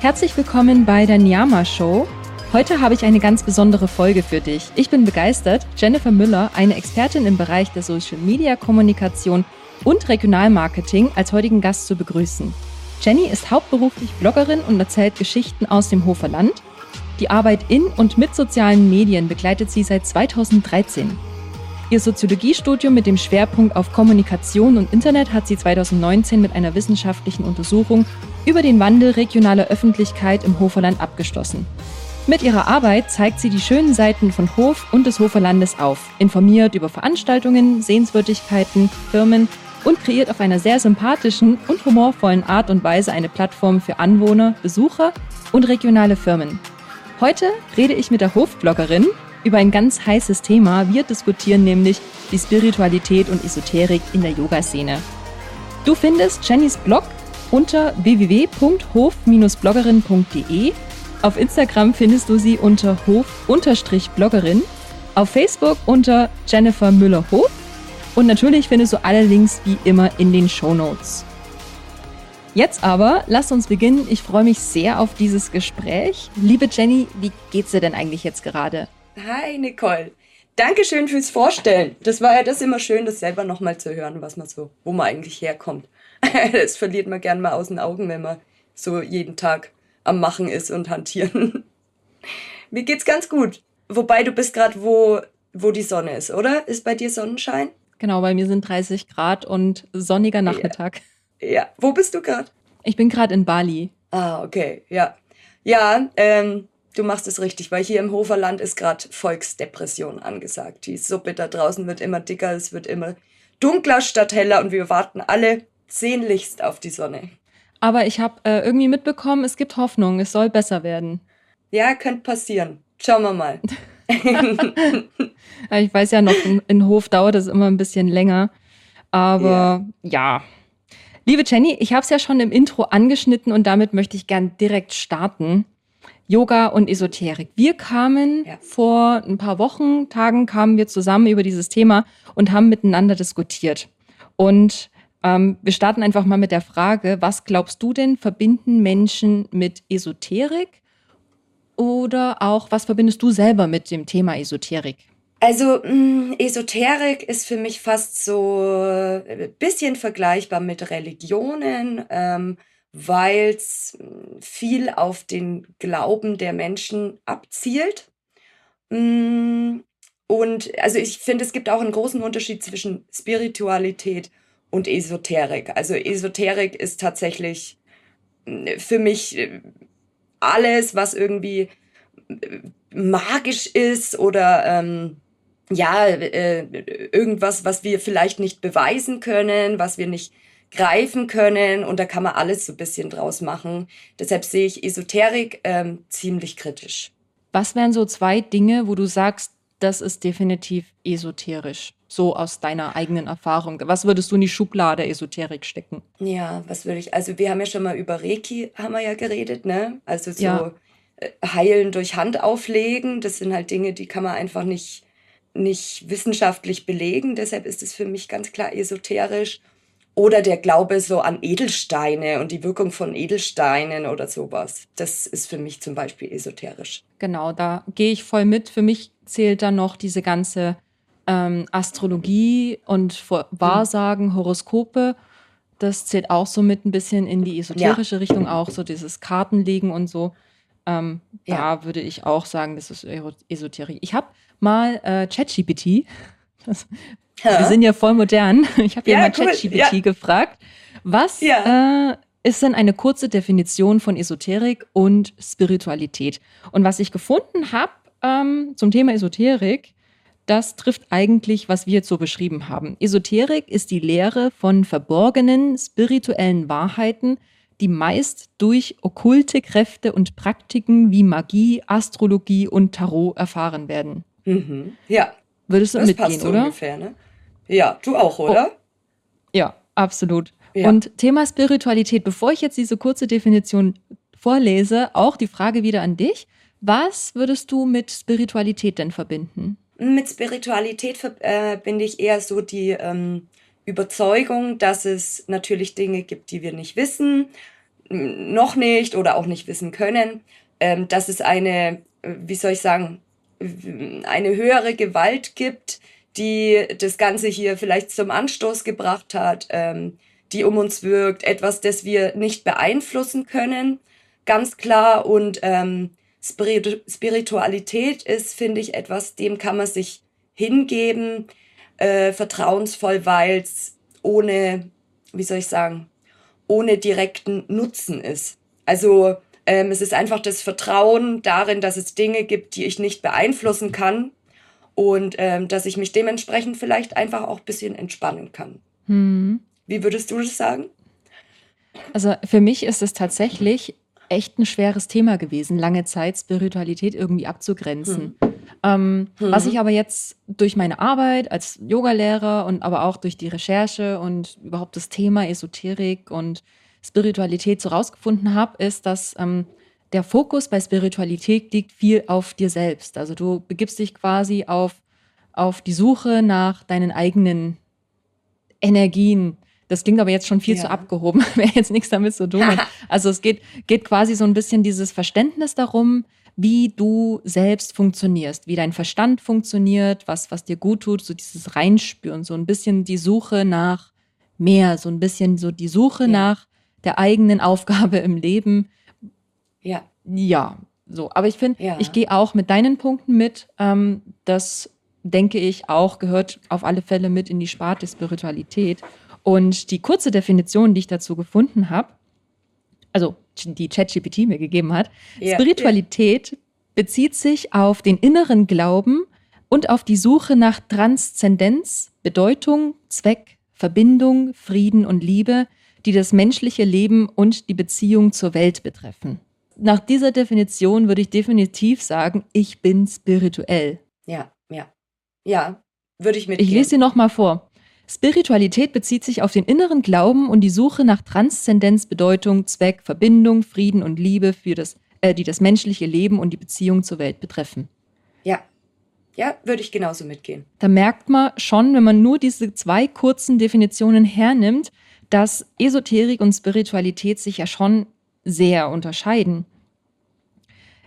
Herzlich willkommen bei der Nyama Show. Heute habe ich eine ganz besondere Folge für dich. Ich bin begeistert, Jennifer Müller, eine Expertin im Bereich der Social Media Kommunikation und Regionalmarketing, als heutigen Gast zu begrüßen. Jenny ist hauptberuflich Bloggerin und erzählt Geschichten aus dem Hofer Land. Die Arbeit in und mit sozialen Medien begleitet sie seit 2013. Ihr Soziologiestudium mit dem Schwerpunkt auf Kommunikation und Internet hat sie 2019 mit einer wissenschaftlichen Untersuchung über den Wandel regionaler Öffentlichkeit im Hoferland abgeschlossen. Mit ihrer Arbeit zeigt sie die schönen Seiten von Hof und des Hoferlandes auf, informiert über Veranstaltungen, Sehenswürdigkeiten, Firmen und kreiert auf einer sehr sympathischen und humorvollen Art und Weise eine Plattform für Anwohner, Besucher und regionale Firmen. Heute rede ich mit der Hofbloggerin über ein ganz heißes Thema. Wir diskutieren nämlich die Spiritualität und Esoterik in der Yoga-Szene. Du findest Jennys Blog unter www.hof-bloggerin.de. Auf Instagram findest du sie unter hof-bloggerin, auf Facebook unter Jennifer Müller-Hof und natürlich findest du alle Links wie immer in den Show Notes. Jetzt aber, lass uns beginnen. Ich freue mich sehr auf dieses Gespräch. Liebe Jenny, wie geht's dir denn eigentlich jetzt gerade? Hi Nicole. Dankeschön fürs Vorstellen. Das war ja das immer schön, das selber nochmal zu hören, was man so, wo man eigentlich herkommt. das verliert man gern mal aus den Augen, wenn man so jeden Tag am Machen ist und hantieren. Mir geht's ganz gut. Wobei du bist gerade wo, wo die Sonne ist, oder? Ist bei dir Sonnenschein? Genau, bei mir sind 30 Grad und sonniger Nachmittag. Ja. ja. Wo bist du gerade? Ich bin gerade in Bali. Ah, okay, ja. Ja, ähm, du machst es richtig, weil hier im Hoferland ist gerade Volksdepression angesagt. Die Suppe da draußen wird immer dicker, es wird immer dunkler statt heller und wir warten alle sehnlichst auf die Sonne. Aber ich habe äh, irgendwie mitbekommen, es gibt Hoffnung, es soll besser werden. Ja, könnte passieren. Schauen wir mal. ich weiß ja noch, in, in, Hof dauert es immer ein bisschen länger. Aber ja. ja. Liebe Jenny, ich habe es ja schon im Intro angeschnitten und damit möchte ich gern direkt starten. Yoga und Esoterik. Wir kamen ja. vor ein paar Wochen, Tagen kamen wir zusammen über dieses Thema und haben miteinander diskutiert. Und ähm, wir starten einfach mal mit der Frage, was glaubst du denn, verbinden Menschen mit Esoterik? Oder auch, was verbindest du selber mit dem Thema Esoterik? Also mh, mm, Esoterik ist für mich fast so ein äh, bisschen vergleichbar mit Religionen. Ähm, weil es hm, viel auf den Glauben der Menschen abzielt. Hm, und also ich finde, es gibt auch einen großen Unterschied zwischen Spiritualität und Esoterik. Also Esoterik ist tatsächlich hm, für mich äh, alles, was irgendwie äh, magisch ist oder ähm, ja, äh, irgendwas, was wir vielleicht nicht beweisen können, was wir nicht greifen können und da kann man alles so ein bisschen draus machen. Deshalb sehe ich Esoterik ähm, ziemlich kritisch. Was wären so zwei Dinge, wo du sagst, das ist definitiv esoterisch? So aus deiner eigenen Erfahrung. Was würdest du in die Schublade Esoterik stecken? Ja, was würde ich, also wir haben ja schon mal über Reiki, haben wir ja geredet, ne? Also so ja. Äh, heilen durch Hand auflegen, das sind halt Dinge, die kann man einfach nicht, nicht wissenschaftlich belegen. Deshalb ist es für mich ganz klar esoterisch. Oder der Glaube so an Edelsteine und die Wirkung von Edelsteinen oder sowas. Das ist für mich zum Beispiel esoterisch. Genau, da gehe ich voll mit. Für mich zählt dann noch diese ganze ähm, Astrologie und Wahrsagen, Horoskope. Das zählt auch so mit ein bisschen in die esoterische ja. Richtung, auch so dieses Kartenlegen und so. Ähm, ja. Da würde ich auch sagen, das ist Esoterik. Ich habe mal äh, ChatGPT, wir sind ja voll modern. Ich habe ja, ja mal ChatGPT ja. gefragt, was äh, ist denn eine kurze Definition von Esoterik und Spiritualität? Und was ich gefunden habe ähm, zum Thema Esoterik, das trifft eigentlich, was wir jetzt so beschrieben haben. Esoterik ist die Lehre von verborgenen spirituellen Wahrheiten, die meist durch okkulte Kräfte und Praktiken wie Magie, Astrologie und Tarot erfahren werden. Mhm. Ja. Würdest du das mitgehen, so oder? Ungefähr, ne? Ja, du auch, oder? Oh. Ja, absolut. Ja. Und Thema Spiritualität, bevor ich jetzt diese kurze Definition vorlese, auch die Frage wieder an dich. Was würdest du mit Spiritualität denn verbinden? Mit Spiritualität verbinde äh, ich eher so die ähm, Überzeugung, dass es natürlich Dinge gibt, die wir nicht wissen, noch nicht oder auch nicht wissen können, ähm, dass es eine, wie soll ich sagen, eine höhere Gewalt gibt, die das Ganze hier vielleicht zum Anstoß gebracht hat, ähm, die um uns wirkt, etwas, das wir nicht beeinflussen können, ganz klar. Und ähm, Spiritualität ist, finde ich, etwas, dem kann man sich hingeben, äh, vertrauensvoll, weil es ohne, wie soll ich sagen, ohne direkten Nutzen ist. Also ähm, es ist einfach das Vertrauen darin, dass es Dinge gibt, die ich nicht beeinflussen kann und ähm, dass ich mich dementsprechend vielleicht einfach auch ein bisschen entspannen kann. Hm. Wie würdest du das sagen? Also für mich ist es tatsächlich echt ein schweres Thema gewesen, lange Zeit Spiritualität irgendwie abzugrenzen. Hm. Ähm, hm. Was ich aber jetzt durch meine Arbeit als Yogalehrer und aber auch durch die Recherche und überhaupt das Thema Esoterik und Spiritualität so rausgefunden habe, ist, dass ähm, der Fokus bei Spiritualität liegt viel auf dir selbst. Also du begibst dich quasi auf, auf die Suche nach deinen eigenen Energien, das klingt aber jetzt schon viel ja. zu abgehoben, wäre jetzt nichts damit zu tun. also es geht, geht quasi so ein bisschen dieses Verständnis darum, wie du selbst funktionierst, wie dein Verstand funktioniert, was, was dir gut tut, so dieses Reinspüren, so ein bisschen die Suche nach mehr, so ein bisschen so die Suche ja. nach der eigenen Aufgabe im Leben. Ja. Ja, so. Aber ich finde, ja. ich gehe auch mit deinen Punkten mit. Ähm, das denke ich auch gehört auf alle Fälle mit in die Sparte Spiritualität. Und die kurze Definition, die ich dazu gefunden habe, also die ChatGPT mir gegeben hat, ja, Spiritualität ja. bezieht sich auf den inneren Glauben und auf die Suche nach Transzendenz, Bedeutung, Zweck, Verbindung, Frieden und Liebe, die das menschliche Leben und die Beziehung zur Welt betreffen. Nach dieser Definition würde ich definitiv sagen, ich bin spirituell. Ja, ja. Ja, würde ich mit. Ich lese sie nochmal vor. Spiritualität bezieht sich auf den inneren Glauben und die Suche nach Transzendenz, Bedeutung, Zweck, Verbindung, Frieden und Liebe, für das, äh, die das menschliche Leben und die Beziehung zur Welt betreffen. Ja, ja, würde ich genauso mitgehen. Da merkt man schon, wenn man nur diese zwei kurzen Definitionen hernimmt, dass Esoterik und Spiritualität sich ja schon sehr unterscheiden.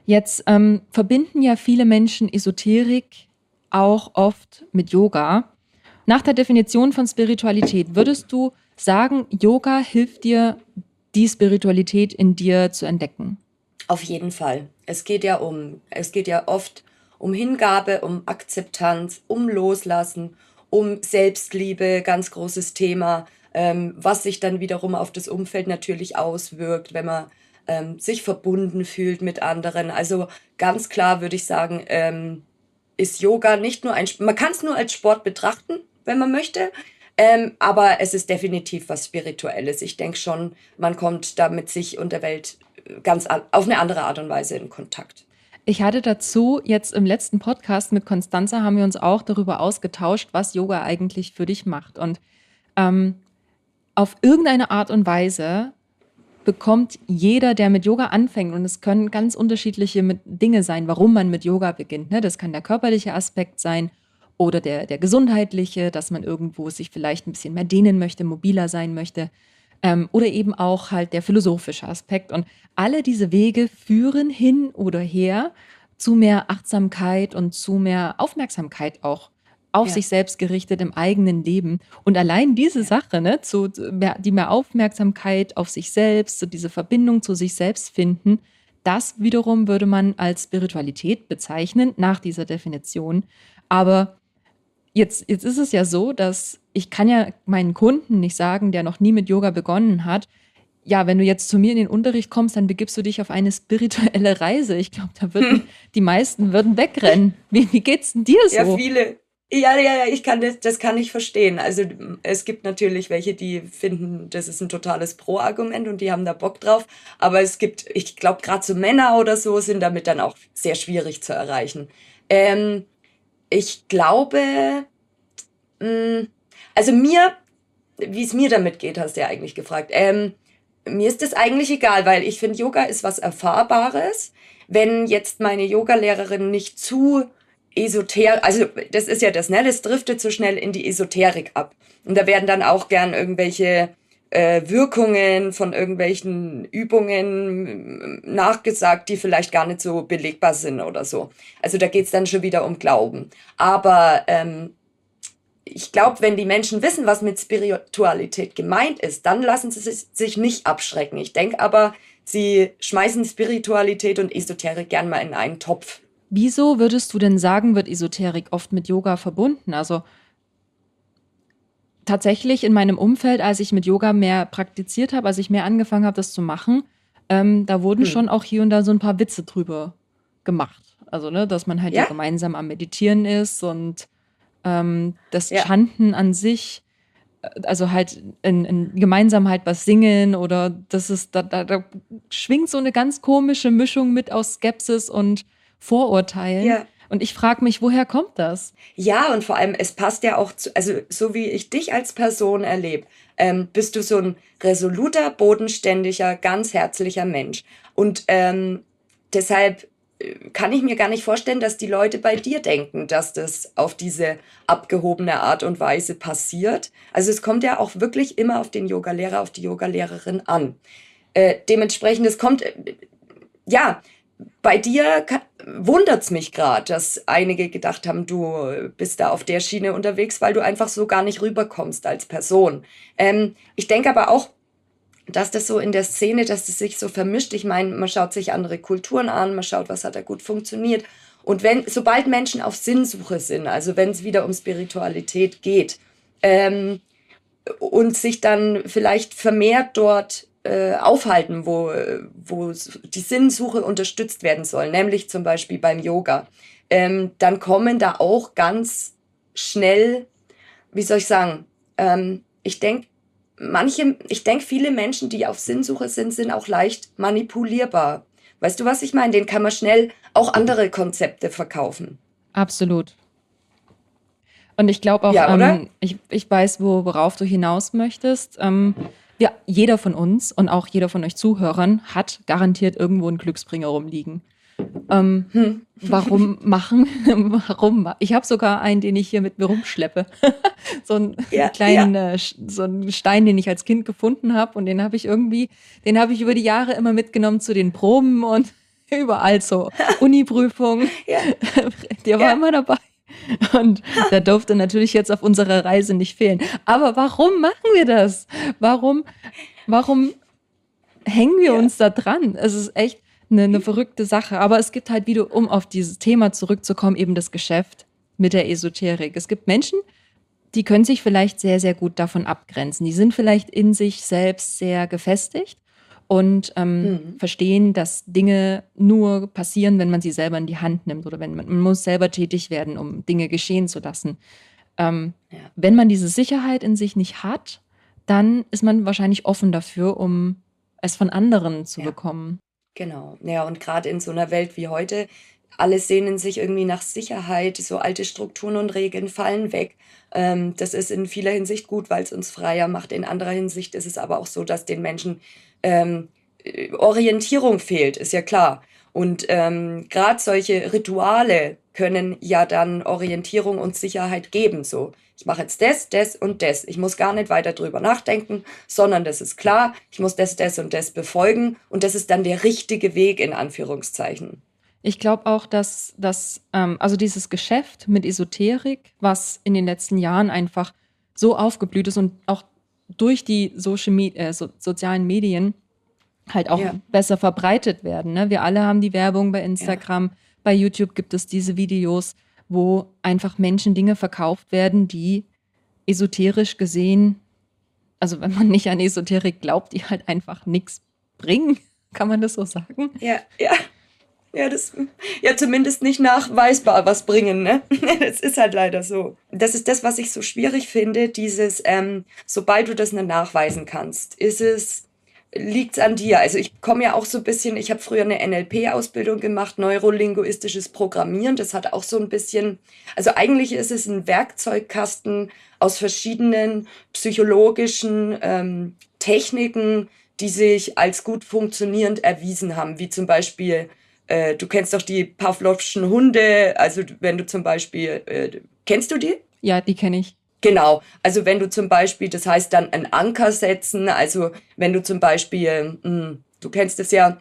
Jetzt ähm, verbinden ja viele Menschen Esoterik auch oft mit Yoga. Nach der Definition von Spiritualität, würdest du sagen, Yoga hilft dir, die Spiritualität in dir zu entdecken? Auf jeden Fall. Es geht ja um, es geht ja oft um Hingabe, um Akzeptanz, um Loslassen, um Selbstliebe, ganz großes Thema, ähm, was sich dann wiederum auf das Umfeld natürlich auswirkt, wenn man ähm, sich verbunden fühlt mit anderen. Also ganz klar würde ich sagen, ähm, ist Yoga nicht nur ein, man kann es nur als Sport betrachten, wenn man möchte. Ähm, aber es ist definitiv was Spirituelles. Ich denke schon, man kommt da mit sich und der Welt ganz auf eine andere Art und Weise in Kontakt. Ich hatte dazu jetzt im letzten Podcast mit Konstanze haben wir uns auch darüber ausgetauscht, was Yoga eigentlich für dich macht. Und ähm, auf irgendeine Art und Weise bekommt jeder, der mit Yoga anfängt, und es können ganz unterschiedliche Dinge sein, warum man mit Yoga beginnt. Ne? Das kann der körperliche Aspekt sein oder der, der gesundheitliche, dass man irgendwo sich vielleicht ein bisschen mehr dehnen möchte, mobiler sein möchte. Ähm, oder eben auch halt der philosophische Aspekt. Und alle diese Wege führen hin oder her zu mehr Achtsamkeit und zu mehr Aufmerksamkeit auch auf ja. sich selbst gerichtet im eigenen Leben. Und allein diese ja. Sache, ne, zu, mehr, die mehr Aufmerksamkeit auf sich selbst, so diese Verbindung zu sich selbst finden, das wiederum würde man als Spiritualität bezeichnen, nach dieser Definition. Aber Jetzt, jetzt ist es ja so, dass ich kann ja meinen Kunden nicht sagen, der noch nie mit Yoga begonnen hat, ja, wenn du jetzt zu mir in den Unterricht kommst, dann begibst du dich auf eine spirituelle Reise. Ich glaube, da würden hm. die meisten würden wegrennen. Wie, wie geht's denn dir so? Ja, viele. Ja, ja, ja, ich kann das, das kann ich verstehen. Also es gibt natürlich welche, die finden, das ist ein totales Pro-Argument und die haben da Bock drauf. Aber es gibt, ich glaube, gerade so Männer oder so sind damit dann auch sehr schwierig zu erreichen. Ähm, ich glaube, mm, also mir, wie es mir damit geht, hast du ja eigentlich gefragt. Ähm, mir ist das eigentlich egal, weil ich finde, Yoga ist was Erfahrbares. Wenn jetzt meine Yogalehrerin nicht zu esoterisch, also das ist ja das, ne? Das driftet so schnell in die Esoterik ab. Und da werden dann auch gern irgendwelche äh, Wirkungen von irgendwelchen Übungen nachgesagt, die vielleicht gar nicht so belegbar sind oder so. Also da geht's dann schon wieder um Glauben. Aber ähm, ich glaube, wenn die Menschen wissen, was mit Spiritualität gemeint ist, dann lassen sie sich nicht abschrecken. Ich denke aber, sie schmeißen Spiritualität und Esoterik gern mal in einen Topf. Wieso würdest du denn sagen, wird Esoterik oft mit Yoga verbunden? Also tatsächlich in meinem Umfeld, als ich mit Yoga mehr praktiziert habe, als ich mehr angefangen habe, das zu machen, ähm, da wurden hm. schon auch hier und da so ein paar Witze drüber gemacht. Also, ne, dass man halt ja, ja gemeinsam am Meditieren ist und ähm, das ja. Chanten an sich, äh, also halt in, in, gemeinsam halt was singen oder das ist, da, da, da schwingt so eine ganz komische Mischung mit aus Skepsis und Vorurteilen. Ja. Und ich frage mich, woher kommt das? Ja, und vor allem, es passt ja auch zu, also so wie ich dich als Person erlebe, ähm, bist du so ein resoluter, bodenständiger, ganz herzlicher Mensch. Und ähm, deshalb äh, kann ich mir gar nicht vorstellen, dass die Leute bei dir denken, dass das auf diese abgehobene Art und Weise passiert. Also es kommt ja auch wirklich immer auf den Yogalehrer, auf die Yogalehrerin an. Äh, dementsprechend, es kommt, äh, ja, bei dir wundert es mich gerade, dass einige gedacht haben, du bist da auf der Schiene unterwegs, weil du einfach so gar nicht rüberkommst als Person. Ähm, ich denke aber auch, dass das so in der Szene, dass das sich so vermischt. Ich meine, man schaut sich andere Kulturen an, man schaut, was hat da gut funktioniert. Und wenn, sobald Menschen auf Sinnsuche sind, also wenn es wieder um Spiritualität geht, ähm, und sich dann vielleicht vermehrt dort äh, aufhalten, wo, wo die Sinnsuche unterstützt werden soll, nämlich zum Beispiel beim Yoga, ähm, dann kommen da auch ganz schnell, wie soll ich sagen, ähm, ich denke, manche, ich denke, viele Menschen, die auf Sinnsuche sind, sind auch leicht manipulierbar. Weißt du, was ich meine? Den kann man schnell auch andere Konzepte verkaufen. Absolut. Und ich glaube auch, ja, ähm, ich, ich weiß, wo, worauf du hinaus möchtest. Ähm, ja, jeder von uns und auch jeder von euch Zuhörern hat garantiert irgendwo einen Glücksbringer rumliegen. Ähm, hm. Warum machen? warum? Ich habe sogar einen, den ich hier mit mir rumschleppe. so einen ja, kleinen, ja. Äh, so einen Stein, den ich als Kind gefunden habe und den habe ich irgendwie, den habe ich über die Jahre immer mitgenommen zu den Proben und überall so Uni-Prüfungen. Ja. Der war immer dabei. Und der durfte natürlich jetzt auf unserer Reise nicht fehlen. Aber warum machen wir das? Warum, warum hängen wir ja. uns da dran? Es ist echt eine, eine verrückte Sache. Aber es gibt halt wieder, um auf dieses Thema zurückzukommen, eben das Geschäft mit der Esoterik. Es gibt Menschen, die können sich vielleicht sehr, sehr gut davon abgrenzen. Die sind vielleicht in sich selbst sehr gefestigt und ähm, mhm. verstehen, dass Dinge nur passieren, wenn man sie selber in die Hand nimmt oder wenn man, man muss selber tätig werden, um Dinge geschehen zu lassen. Ähm, ja. Wenn man diese Sicherheit in sich nicht hat, dann ist man wahrscheinlich offen dafür, um es von anderen zu ja. bekommen. Genau. Ja, und gerade in so einer Welt wie heute, alle sehnen sich irgendwie nach Sicherheit, so alte Strukturen und Regeln fallen weg. Ähm, das ist in vieler Hinsicht gut, weil es uns freier macht. In anderer Hinsicht ist es aber auch so, dass den Menschen ähm, Orientierung fehlt, ist ja klar. Und ähm, gerade solche Rituale können ja dann Orientierung und Sicherheit geben. So, ich mache jetzt das, das und das. Ich muss gar nicht weiter drüber nachdenken, sondern das ist klar. Ich muss das, das und das befolgen und das ist dann der richtige Weg in Anführungszeichen. Ich glaube auch, dass das, ähm, also dieses Geschäft mit Esoterik, was in den letzten Jahren einfach so aufgeblüht ist und auch durch die Social Me äh, so, sozialen Medien halt auch ja. besser verbreitet werden. Ne? Wir alle haben die Werbung bei Instagram, ja. bei YouTube gibt es diese Videos, wo einfach Menschen Dinge verkauft werden, die esoterisch gesehen, also wenn man nicht an Esoterik glaubt, die halt einfach nichts bringen. Kann man das so sagen? Ja, ja. Ja, das, ja, zumindest nicht nachweisbar was bringen, ne? Das ist halt leider so. Das ist das, was ich so schwierig finde, dieses, ähm, sobald du das nicht nachweisen kannst, ist es, liegt's an dir. Also ich komme ja auch so ein bisschen, ich habe früher eine NLP-Ausbildung gemacht, neurolinguistisches Programmieren. Das hat auch so ein bisschen, also eigentlich ist es ein Werkzeugkasten aus verschiedenen psychologischen ähm, Techniken, die sich als gut funktionierend erwiesen haben, wie zum Beispiel äh, du kennst doch die Pavlovschen Hunde, also wenn du zum Beispiel, äh, kennst du die? Ja, die kenne ich. Genau. Also wenn du zum Beispiel, das heißt dann einen Anker setzen, also wenn du zum Beispiel, mh, hm, du kennst es ja,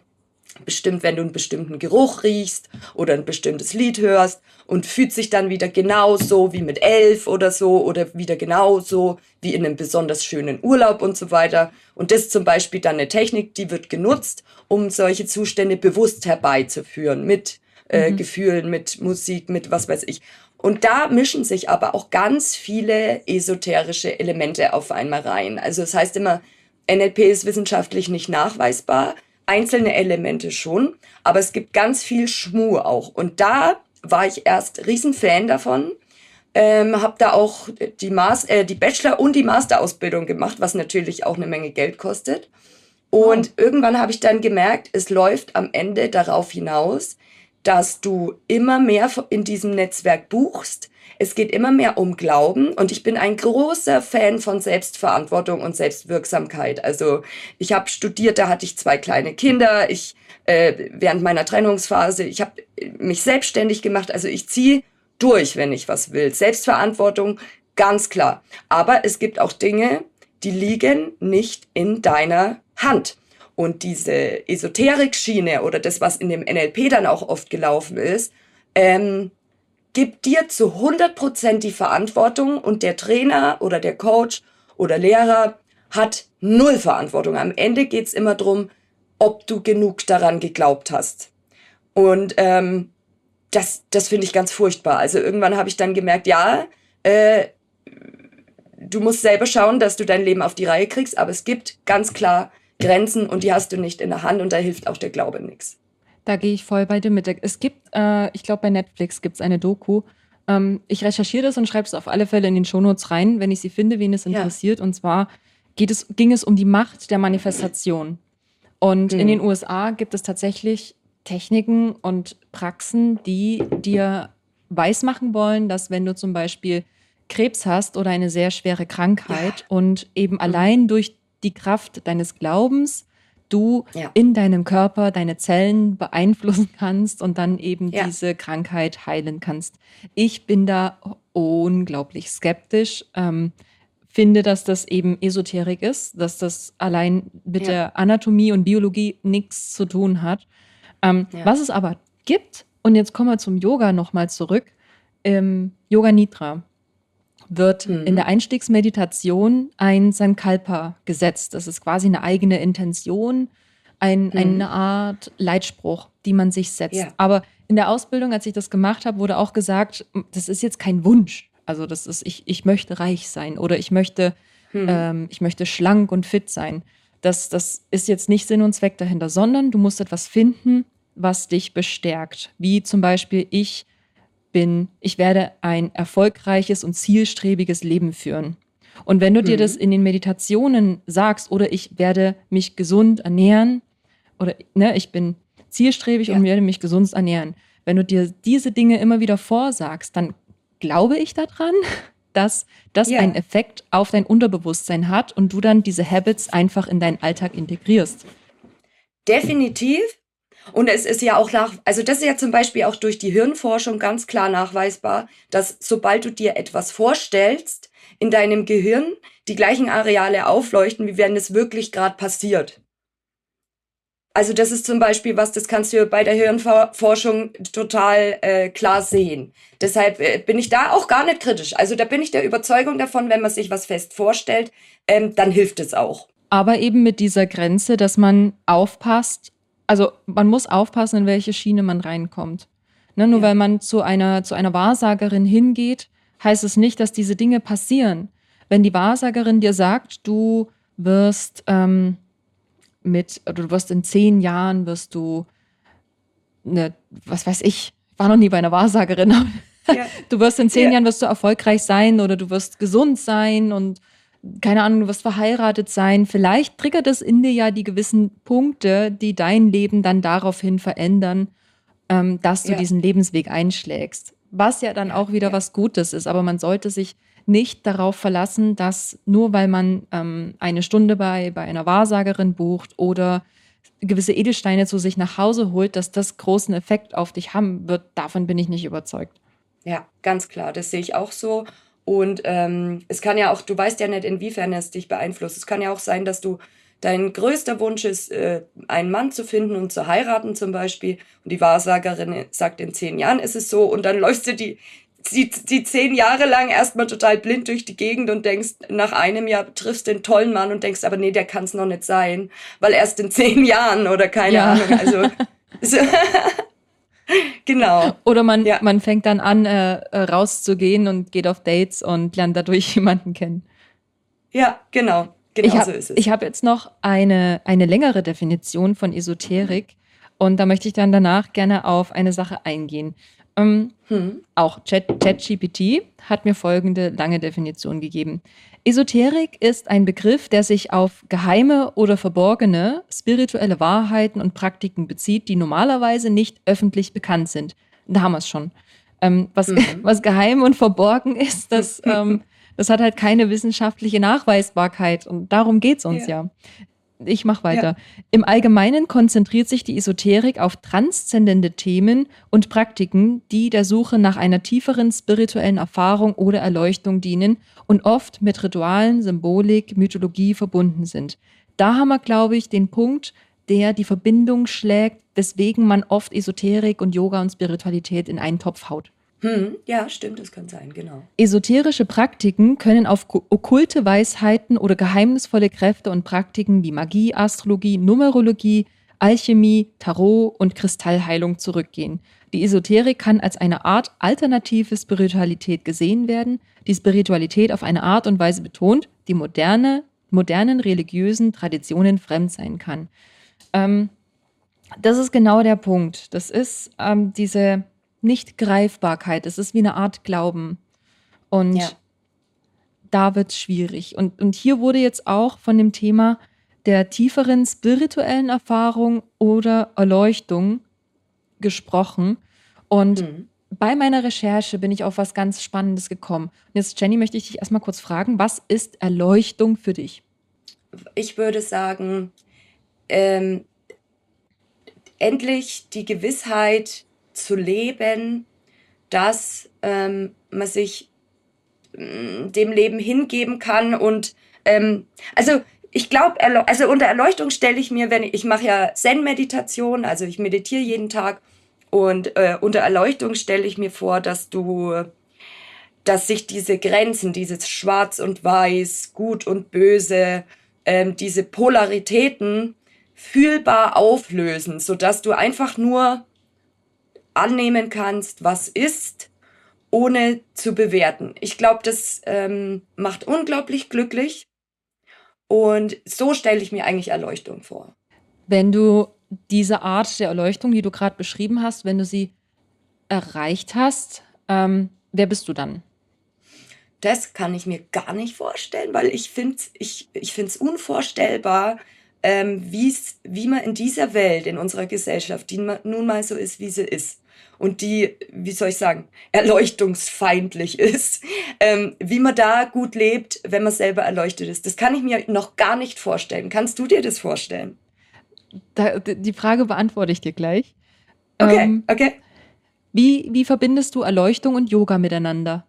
bestimmt, wenn du einen bestimmten Geruch riechst oder ein bestimmtes Lied hörst und fühlt sich dann wieder genauso wie mit elf oder so oder wieder genauso wie in einem besonders schönen Urlaub und so weiter. Und das ist zum Beispiel dann eine Technik, die wird genutzt, um solche Zustände bewusst herbeizuführen mit äh, mhm. Gefühlen, mit Musik, mit was weiß ich. Und da mischen sich aber auch ganz viele esoterische Elemente auf einmal rein. Also es das heißt immer, NLP ist wissenschaftlich nicht nachweisbar, einzelne Elemente schon, aber es gibt ganz viel Schmuh auch. Und da war ich erst Riesenfan davon, ähm, habe da auch die, Mas äh, die Bachelor- und die Masterausbildung gemacht, was natürlich auch eine Menge Geld kostet. Und oh. irgendwann habe ich dann gemerkt, es läuft am Ende darauf hinaus, dass du immer mehr in diesem Netzwerk buchst. Es geht immer mehr um Glauben und ich bin ein großer Fan von Selbstverantwortung und Selbstwirksamkeit. Also ich habe studiert, da hatte ich zwei kleine Kinder. Ich äh, während meiner Trennungsphase, ich habe mich selbstständig gemacht. Also ich ziehe durch, wenn ich was will. Selbstverantwortung, ganz klar. Aber es gibt auch Dinge, die liegen nicht in deiner Hand. Und diese Esoterik-Schiene oder das, was in dem NLP dann auch oft gelaufen ist, ähm, gibt dir zu 100% die Verantwortung und der Trainer oder der Coach oder Lehrer hat null Verantwortung. Am Ende geht's immer drum, ob du genug daran geglaubt hast. Und ähm, das, das finde ich ganz furchtbar. Also irgendwann habe ich dann gemerkt, ja, äh, du musst selber schauen, dass du dein Leben auf die Reihe kriegst, aber es gibt ganz klar Grenzen und die hast du nicht in der Hand und da hilft auch der Glaube nichts. Da gehe ich voll bei dir mit. Es gibt, äh, ich glaube, bei Netflix gibt es eine Doku. Ähm, ich recherchiere das und schreibe es auf alle Fälle in den Shownotes rein, wenn ich sie finde, wen es interessiert. Ja. Und zwar geht es, ging es um die Macht der Manifestation. Und mhm. in den USA gibt es tatsächlich Techniken und Praxen, die dir weismachen wollen, dass wenn du zum Beispiel Krebs hast oder eine sehr schwere Krankheit ja. und eben mhm. allein durch die Kraft deines Glaubens du ja. in deinem Körper deine Zellen beeinflussen kannst und dann eben ja. diese Krankheit heilen kannst. Ich bin da unglaublich skeptisch. Ähm, finde, dass das eben Esoterik ist, dass das allein mit ja. der Anatomie und Biologie nichts zu tun hat. Ähm, was es aber gibt, und jetzt kommen wir zum Yoga nochmal zurück, ähm, Yoga Nidra wird mhm. in der Einstiegsmeditation ein Sankalpa gesetzt. Das ist quasi eine eigene Intention, ein, mhm. eine Art Leitspruch, die man sich setzt. Ja. Aber in der Ausbildung, als ich das gemacht habe, wurde auch gesagt, das ist jetzt kein Wunsch. Also das ist, ich, ich möchte reich sein oder ich möchte, mhm. ähm, ich möchte schlank und fit sein. Das, das ist jetzt nicht Sinn und Zweck dahinter, sondern du musst etwas finden, was dich bestärkt. Wie zum Beispiel ich bin, ich werde ein erfolgreiches und zielstrebiges Leben führen. Und wenn du mhm. dir das in den Meditationen sagst, oder ich werde mich gesund ernähren, oder ne, ich bin zielstrebig ja. und werde mich gesund ernähren, wenn du dir diese Dinge immer wieder vorsagst, dann glaube ich daran, dass das ja. einen Effekt auf dein Unterbewusstsein hat und du dann diese Habits einfach in deinen Alltag integrierst. Definitiv. Und es ist ja auch nach, also das ist ja zum Beispiel auch durch die Hirnforschung ganz klar nachweisbar, dass sobald du dir etwas vorstellst, in deinem Gehirn die gleichen Areale aufleuchten, wie wenn es wirklich gerade passiert. Also das ist zum Beispiel was, das kannst du bei der Hirnforschung total äh, klar sehen. Deshalb äh, bin ich da auch gar nicht kritisch. Also da bin ich der Überzeugung davon, wenn man sich was fest vorstellt, ähm, dann hilft es auch. Aber eben mit dieser Grenze, dass man aufpasst, also man muss aufpassen, in welche Schiene man reinkommt. Ne, nur ja. weil man zu einer, zu einer Wahrsagerin hingeht, heißt es nicht, dass diese Dinge passieren. Wenn die Wahrsagerin dir sagt, du wirst ähm, mit, du wirst in zehn Jahren, wirst du, ne, was weiß ich, war noch nie bei einer Wahrsagerin, ja. du wirst in zehn ja. Jahren, wirst du erfolgreich sein oder du wirst gesund sein und keine Ahnung, du wirst verheiratet sein. Vielleicht triggert es in dir ja die gewissen Punkte, die dein Leben dann daraufhin verändern, ähm, dass du ja. diesen Lebensweg einschlägst. Was ja dann ja, auch wieder ja. was Gutes ist, aber man sollte sich nicht darauf verlassen, dass nur weil man ähm, eine Stunde bei, bei einer Wahrsagerin bucht oder gewisse Edelsteine zu sich nach Hause holt, dass das großen Effekt auf dich haben wird. Davon bin ich nicht überzeugt. Ja, ganz klar, das sehe ich auch so. Und ähm, es kann ja auch, du weißt ja nicht, inwiefern es dich beeinflusst. Es kann ja auch sein, dass du dein größter Wunsch ist, äh, einen Mann zu finden und zu heiraten zum Beispiel. Und die Wahrsagerin sagt, in zehn Jahren ist es so. Und dann läufst du die, die, die zehn Jahre lang erstmal total blind durch die Gegend und denkst, nach einem Jahr triffst du den tollen Mann und denkst, aber nee, der kann es noch nicht sein, weil erst in zehn Jahren oder keine ja. Ahnung. Also so. genau. Oder man, ja. man fängt dann an, äh, äh, rauszugehen und geht auf Dates und lernt dadurch jemanden kennen. Ja, genau. Genau ich hab, so ist es. Ich habe jetzt noch eine, eine längere Definition von Esoterik und da möchte ich dann danach gerne auf eine Sache eingehen. Ähm, hm. Auch ChatGPT hat mir folgende lange Definition gegeben. Esoterik ist ein Begriff, der sich auf geheime oder verborgene spirituelle Wahrheiten und Praktiken bezieht, die normalerweise nicht öffentlich bekannt sind. Da haben wir es schon. Ähm, was, mhm. was geheim und verborgen ist, das, ähm, das hat halt keine wissenschaftliche Nachweisbarkeit und darum geht es uns ja. ja. Ich mache weiter. Ja. Im Allgemeinen konzentriert sich die Esoterik auf transzendente Themen und Praktiken, die der Suche nach einer tieferen spirituellen Erfahrung oder Erleuchtung dienen und oft mit Ritualen, Symbolik, Mythologie verbunden sind. Da haben wir, glaube ich, den Punkt, der die Verbindung schlägt, weswegen man oft Esoterik und Yoga und Spiritualität in einen Topf haut. Hm, ja, stimmt, das kann sein, genau. Esoterische Praktiken können auf okkulte Weisheiten oder geheimnisvolle Kräfte und Praktiken wie Magie, Astrologie, Numerologie, Alchemie, Tarot und Kristallheilung zurückgehen. Die Esoterik kann als eine Art alternative Spiritualität gesehen werden, die Spiritualität auf eine Art und Weise betont, die moderne, modernen religiösen Traditionen fremd sein kann. Ähm, das ist genau der Punkt. Das ist ähm, diese nicht-Greifbarkeit. Es ist wie eine Art Glauben. Und ja. da wird es schwierig. Und, und hier wurde jetzt auch von dem Thema der tieferen spirituellen Erfahrung oder Erleuchtung gesprochen. Und mhm. bei meiner Recherche bin ich auf was ganz Spannendes gekommen. Und jetzt, Jenny, möchte ich dich erstmal kurz fragen, was ist Erleuchtung für dich? Ich würde sagen, ähm, endlich die Gewissheit, zu leben, dass ähm, man sich mm, dem Leben hingeben kann und ähm, also ich glaube, also unter Erleuchtung stelle ich mir, wenn ich, ich mache ja Zen-Meditation, also ich meditiere jeden Tag und äh, unter Erleuchtung stelle ich mir vor, dass du, dass sich diese Grenzen, dieses Schwarz und Weiß, Gut und Böse, ähm, diese Polaritäten fühlbar auflösen, sodass du einfach nur annehmen kannst, was ist, ohne zu bewerten. Ich glaube, das ähm, macht unglaublich glücklich. Und so stelle ich mir eigentlich Erleuchtung vor. Wenn du diese Art der Erleuchtung, die du gerade beschrieben hast, wenn du sie erreicht hast, ähm, wer bist du dann? Das kann ich mir gar nicht vorstellen, weil ich finde es ich, ich find's unvorstellbar, ähm, wie man in dieser Welt, in unserer Gesellschaft, die nun mal so ist, wie sie ist, und die, wie soll ich sagen, erleuchtungsfeindlich ist, ähm, wie man da gut lebt, wenn man selber erleuchtet ist. Das kann ich mir noch gar nicht vorstellen. Kannst du dir das vorstellen? Da, die Frage beantworte ich dir gleich. Okay, ähm, okay. Wie, wie verbindest du Erleuchtung und Yoga miteinander?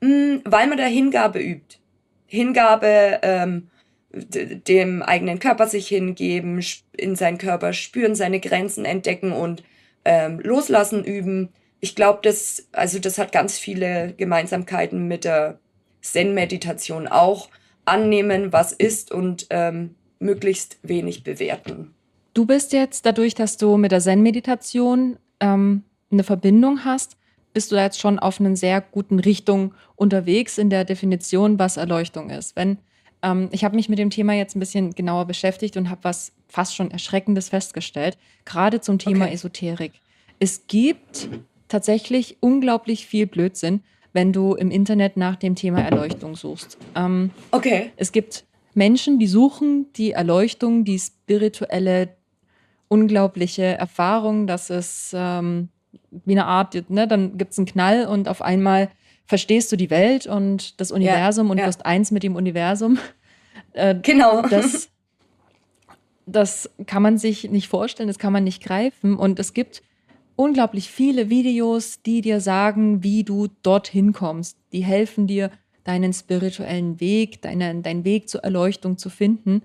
Mm, weil man da Hingabe übt. Hingabe, ähm, dem eigenen Körper sich hingeben, in seinen Körper spüren, seine Grenzen entdecken und ähm, Loslassen üben. Ich glaube, das, also das hat ganz viele Gemeinsamkeiten mit der Zen-Meditation auch. Annehmen, was ist und ähm, möglichst wenig bewerten. Du bist jetzt dadurch, dass du mit der Zen-Meditation ähm, eine Verbindung hast, bist du da jetzt schon auf einer sehr guten Richtung unterwegs in der Definition, was Erleuchtung ist. Wenn ähm, ich habe mich mit dem Thema jetzt ein bisschen genauer beschäftigt und habe was fast schon Erschreckendes festgestellt, gerade zum Thema okay. Esoterik. Es gibt tatsächlich unglaublich viel Blödsinn, wenn du im Internet nach dem Thema Erleuchtung suchst. Ähm, okay. Es gibt Menschen, die suchen die Erleuchtung, die spirituelle, unglaubliche Erfahrung, dass es ähm, wie eine Art, ne, dann gibt es einen Knall und auf einmal verstehst du die Welt und das Universum ja, und ja. wirst eins mit dem Universum. Äh, genau. Das, das kann man sich nicht vorstellen, das kann man nicht greifen. Und es gibt unglaublich viele Videos, die dir sagen, wie du dorthin kommst. die helfen dir, deinen spirituellen Weg, deinen, deinen Weg zur Erleuchtung zu finden.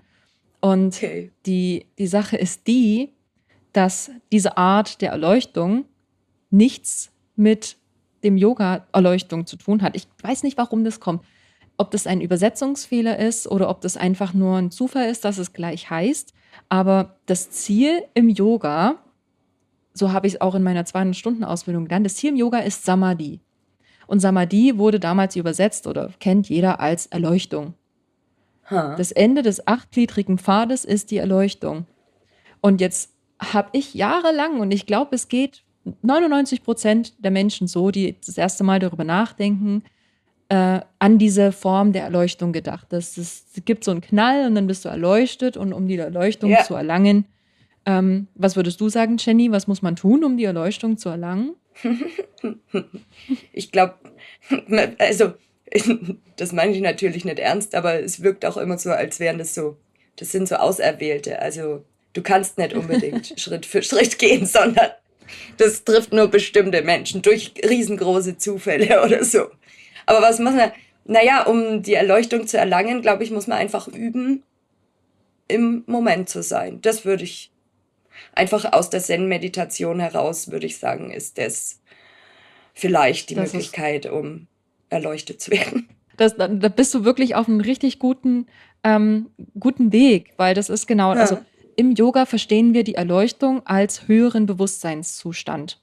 Und okay. die, die Sache ist die, dass diese Art der Erleuchtung nichts mit dem Yoga Erleuchtung zu tun hat. Ich weiß nicht, warum das kommt. Ob das ein Übersetzungsfehler ist oder ob das einfach nur ein Zufall ist, dass es gleich heißt. Aber das Ziel im Yoga, so habe ich es auch in meiner 200-Stunden-Ausbildung gelernt, das Ziel im Yoga ist Samadhi. Und Samadhi wurde damals übersetzt oder kennt jeder als Erleuchtung. Huh. Das Ende des achtgliedrigen Pfades ist die Erleuchtung. Und jetzt habe ich jahrelang, und ich glaube, es geht 99 Prozent der Menschen so, die das erste Mal darüber nachdenken, äh, an diese Form der Erleuchtung gedacht. Das, es gibt so einen Knall und dann bist du erleuchtet und um die Erleuchtung ja. zu erlangen, ähm, was würdest du sagen, Jenny? Was muss man tun, um die Erleuchtung zu erlangen? ich glaube, also das meine ich natürlich nicht ernst, aber es wirkt auch immer so, als wären das so, das sind so Auserwählte. Also du kannst nicht unbedingt Schritt für Schritt gehen, sondern das trifft nur bestimmte Menschen durch riesengroße Zufälle oder so. Aber was muss man, naja, um die Erleuchtung zu erlangen, glaube ich, muss man einfach üben, im Moment zu sein. Das würde ich einfach aus der Zen-Meditation heraus, würde ich sagen, ist das vielleicht die das Möglichkeit, um erleuchtet zu werden. Das, da bist du wirklich auf einem richtig guten, ähm, guten Weg, weil das ist genau, ja. also im Yoga verstehen wir die Erleuchtung als höheren Bewusstseinszustand.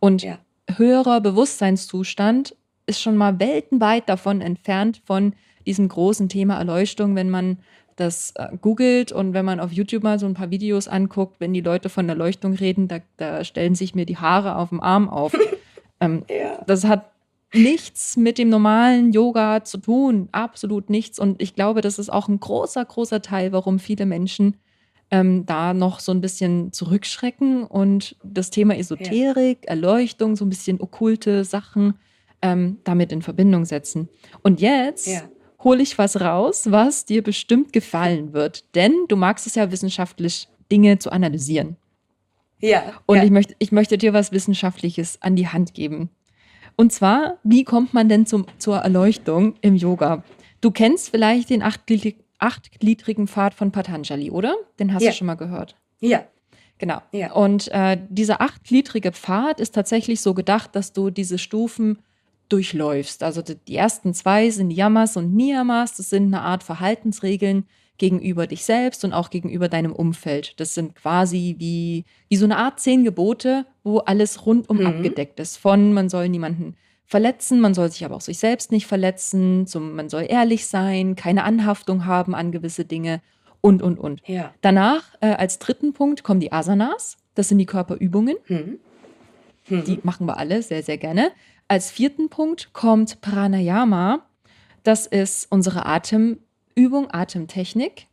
Und ja. höherer Bewusstseinszustand ist schon mal weltenweit davon entfernt von diesem großen Thema Erleuchtung, wenn man das äh, googelt und wenn man auf YouTube mal so ein paar Videos anguckt, wenn die Leute von Erleuchtung reden, da, da stellen sich mir die Haare auf dem Arm auf. ähm, ja. Das hat nichts mit dem normalen Yoga zu tun, absolut nichts. Und ich glaube, das ist auch ein großer, großer Teil, warum viele Menschen ähm, da noch so ein bisschen zurückschrecken und das Thema Esoterik, ja. Erleuchtung, so ein bisschen okkulte Sachen ähm, damit in Verbindung setzen. Und jetzt ja. hole ich was raus, was dir bestimmt gefallen wird, denn du magst es ja wissenschaftlich, Dinge zu analysieren. Ja. Und ja. Ich, möchte, ich möchte dir was Wissenschaftliches an die Hand geben. Und zwar, wie kommt man denn zum, zur Erleuchtung im Yoga? Du kennst vielleicht den achtgliedrigen achtgliedrigen Pfad von Patanjali, oder? Den hast ja. du schon mal gehört. Ja. Genau. Ja. Und äh, dieser achtgliedrige Pfad ist tatsächlich so gedacht, dass du diese Stufen durchläufst. Also die ersten zwei sind Yamas und Niyamas. Das sind eine Art Verhaltensregeln gegenüber dich selbst und auch gegenüber deinem Umfeld. Das sind quasi wie, wie so eine Art zehn Gebote, wo alles rundum mhm. abgedeckt ist. Von man soll niemanden verletzen, man soll sich aber auch sich selbst nicht verletzen, zum, man soll ehrlich sein, keine Anhaftung haben an gewisse Dinge und, und, und. Ja. Danach, äh, als dritten Punkt, kommen die Asanas. Das sind die Körperübungen. Mhm. Mhm. Die machen wir alle sehr, sehr gerne. Als vierten Punkt kommt Pranayama. Das ist unsere Atemübung, Atemtechnik.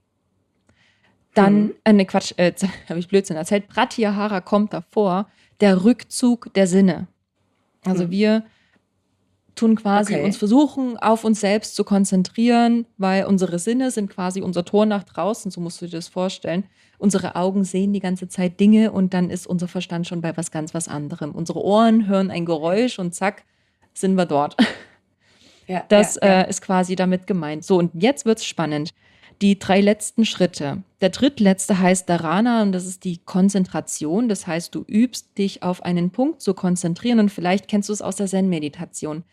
Dann, mhm. äh, ne Quatsch, äh, habe ich Blödsinn erzählt. Pratyahara kommt davor, der Rückzug der Sinne. Also mhm. wir tun quasi okay. uns versuchen, auf uns selbst zu konzentrieren, weil unsere Sinne sind quasi unser Tor nach draußen, so musst du dir das vorstellen. Unsere Augen sehen die ganze Zeit Dinge und dann ist unser Verstand schon bei was ganz was anderem. Unsere Ohren hören ein Geräusch und zack, sind wir dort. Ja, das ja, ja. Äh, ist quasi damit gemeint. So, und jetzt wird es spannend. Die drei letzten Schritte. Der drittletzte heißt Dharana und das ist die Konzentration. Das heißt, du übst dich auf einen Punkt zu konzentrieren und vielleicht kennst du es aus der Zen-Meditation.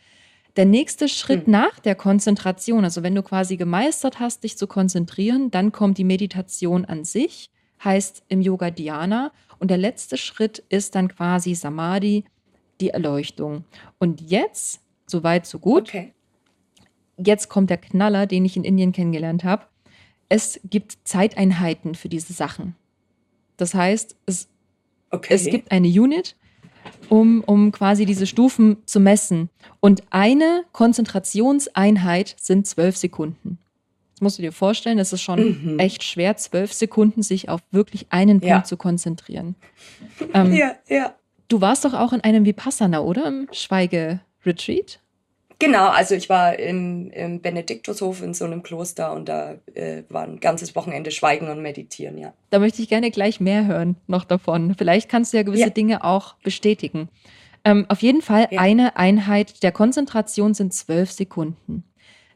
Der nächste Schritt mhm. nach der Konzentration, also wenn du quasi gemeistert hast, dich zu konzentrieren, dann kommt die Meditation an sich, heißt im Yoga Dhyana. Und der letzte Schritt ist dann quasi Samadhi, die Erleuchtung. Und jetzt, soweit, so gut. Okay. Jetzt kommt der Knaller, den ich in Indien kennengelernt habe. Es gibt Zeiteinheiten für diese Sachen. Das heißt, es, okay. es gibt eine Unit, um, um quasi diese Stufen zu messen. Und eine Konzentrationseinheit sind zwölf Sekunden. Das musst du dir vorstellen, es ist schon mhm. echt schwer, zwölf Sekunden sich auf wirklich einen Punkt ja. zu konzentrieren. Ähm, ja, ja. Du warst doch auch in einem Vipassana, oder? Im Schweige-Retreat? Genau, also ich war im, im Benediktushof in so einem Kloster und da äh, war ein ganzes Wochenende Schweigen und Meditieren, ja. Da möchte ich gerne gleich mehr hören noch davon. Vielleicht kannst du ja gewisse ja. Dinge auch bestätigen. Ähm, auf jeden Fall ja. eine Einheit der Konzentration sind zwölf Sekunden.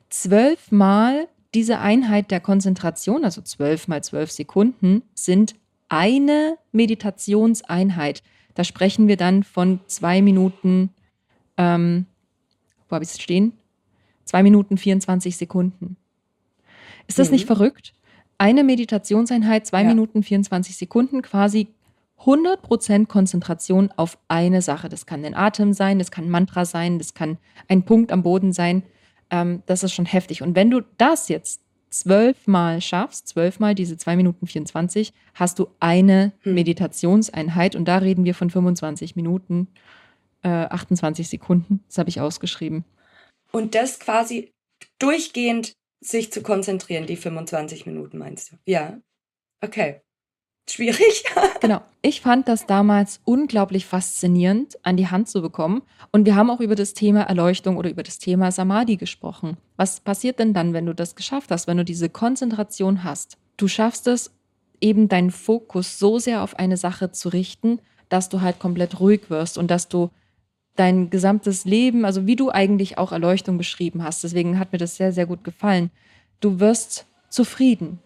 Zwölfmal diese Einheit der Konzentration, also zwölf mal zwölf Sekunden, sind eine Meditationseinheit. Da sprechen wir dann von zwei Minuten, ähm, wo habe ich es stehen? Zwei Minuten 24 Sekunden. Ist das mhm. nicht verrückt? Eine Meditationseinheit, zwei ja. Minuten 24 Sekunden, quasi 100% Konzentration auf eine Sache. Das kann ein Atem sein, das kann ein Mantra sein, das kann ein Punkt am Boden sein. Ähm, das ist schon heftig. Und wenn du das jetzt zwölfmal schaffst, zwölfmal diese zwei Minuten 24, hast du eine hm. Meditationseinheit. Und da reden wir von 25 Minuten, äh, 28 Sekunden. Das habe ich ausgeschrieben. Und das quasi durchgehend sich zu konzentrieren, die 25 Minuten meinst du? Ja. Okay schwierig. genau. Ich fand das damals unglaublich faszinierend, an die Hand zu bekommen. Und wir haben auch über das Thema Erleuchtung oder über das Thema Samadhi gesprochen. Was passiert denn dann, wenn du das geschafft hast, wenn du diese Konzentration hast? Du schaffst es, eben deinen Fokus so sehr auf eine Sache zu richten, dass du halt komplett ruhig wirst und dass du dein gesamtes Leben, also wie du eigentlich auch Erleuchtung beschrieben hast, deswegen hat mir das sehr, sehr gut gefallen. Du wirst zufrieden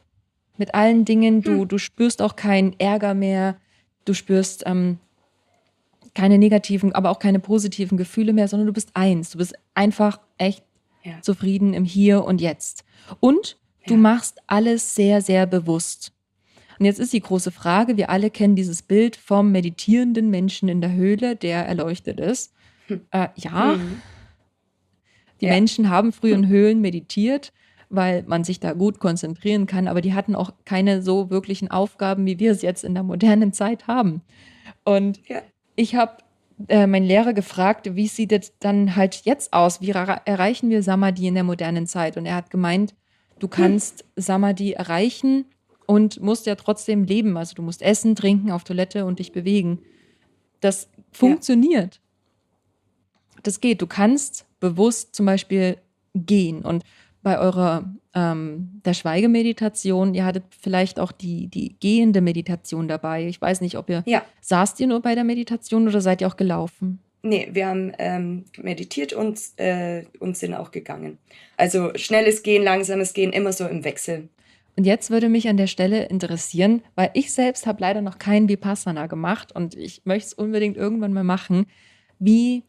mit allen Dingen. Du, hm. du spürst auch keinen Ärger mehr. Du spürst ähm, keine negativen, aber auch keine positiven Gefühle mehr, sondern du bist eins. Du bist einfach echt ja. zufrieden im Hier und Jetzt. Und du ja. machst alles sehr, sehr bewusst. Und jetzt ist die große Frage, wir alle kennen dieses Bild vom meditierenden Menschen in der Höhle, der erleuchtet ist. Äh, ja, hm. die ja. Menschen haben früher in Höhlen meditiert weil man sich da gut konzentrieren kann. Aber die hatten auch keine so wirklichen Aufgaben, wie wir es jetzt in der modernen Zeit haben. Und ja. ich habe äh, meinen Lehrer gefragt, wie sieht es dann halt jetzt aus? Wie erreichen wir Samadhi in der modernen Zeit? Und er hat gemeint, du hm. kannst hm. Samadhi erreichen und musst ja trotzdem leben. Also du musst essen, trinken, auf Toilette und dich bewegen. Das funktioniert. Ja. Das geht. Du kannst bewusst zum Beispiel gehen. Und bei eurer ähm, der Schweigemeditation, ihr hattet vielleicht auch die, die gehende Meditation dabei. Ich weiß nicht, ob ihr ja. saßt ihr nur bei der Meditation oder seid ihr auch gelaufen? Nee, wir haben ähm, meditiert und, äh, und sind auch gegangen. Also schnelles Gehen, langsames Gehen, immer so im Wechsel. Und jetzt würde mich an der Stelle interessieren, weil ich selbst habe leider noch keinen Vipassana gemacht und ich möchte es unbedingt irgendwann mal machen. Wie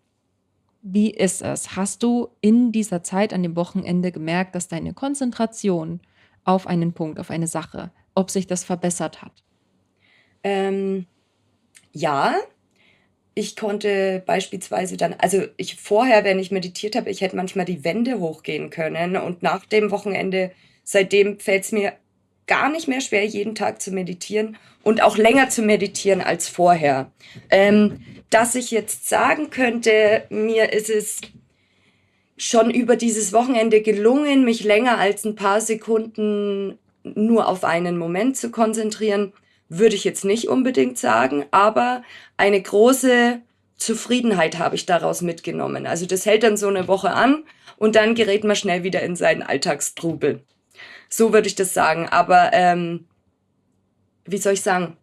wie ist es? Hast du in dieser Zeit an dem Wochenende gemerkt, dass deine Konzentration auf einen Punkt, auf eine Sache, ob sich das verbessert hat? Ähm, ja, ich konnte beispielsweise dann, also ich vorher, wenn ich meditiert habe, ich hätte manchmal die Wände hochgehen können und nach dem Wochenende, seitdem fällt es mir gar nicht mehr schwer, jeden Tag zu meditieren und auch länger zu meditieren als vorher. Ähm, dass ich jetzt sagen könnte, mir ist es schon über dieses Wochenende gelungen, mich länger als ein paar Sekunden nur auf einen Moment zu konzentrieren, würde ich jetzt nicht unbedingt sagen, aber eine große Zufriedenheit habe ich daraus mitgenommen. Also das hält dann so eine Woche an und dann gerät man schnell wieder in seinen Alltagstrubel. So würde ich das sagen. Aber ähm, wie soll ich sagen?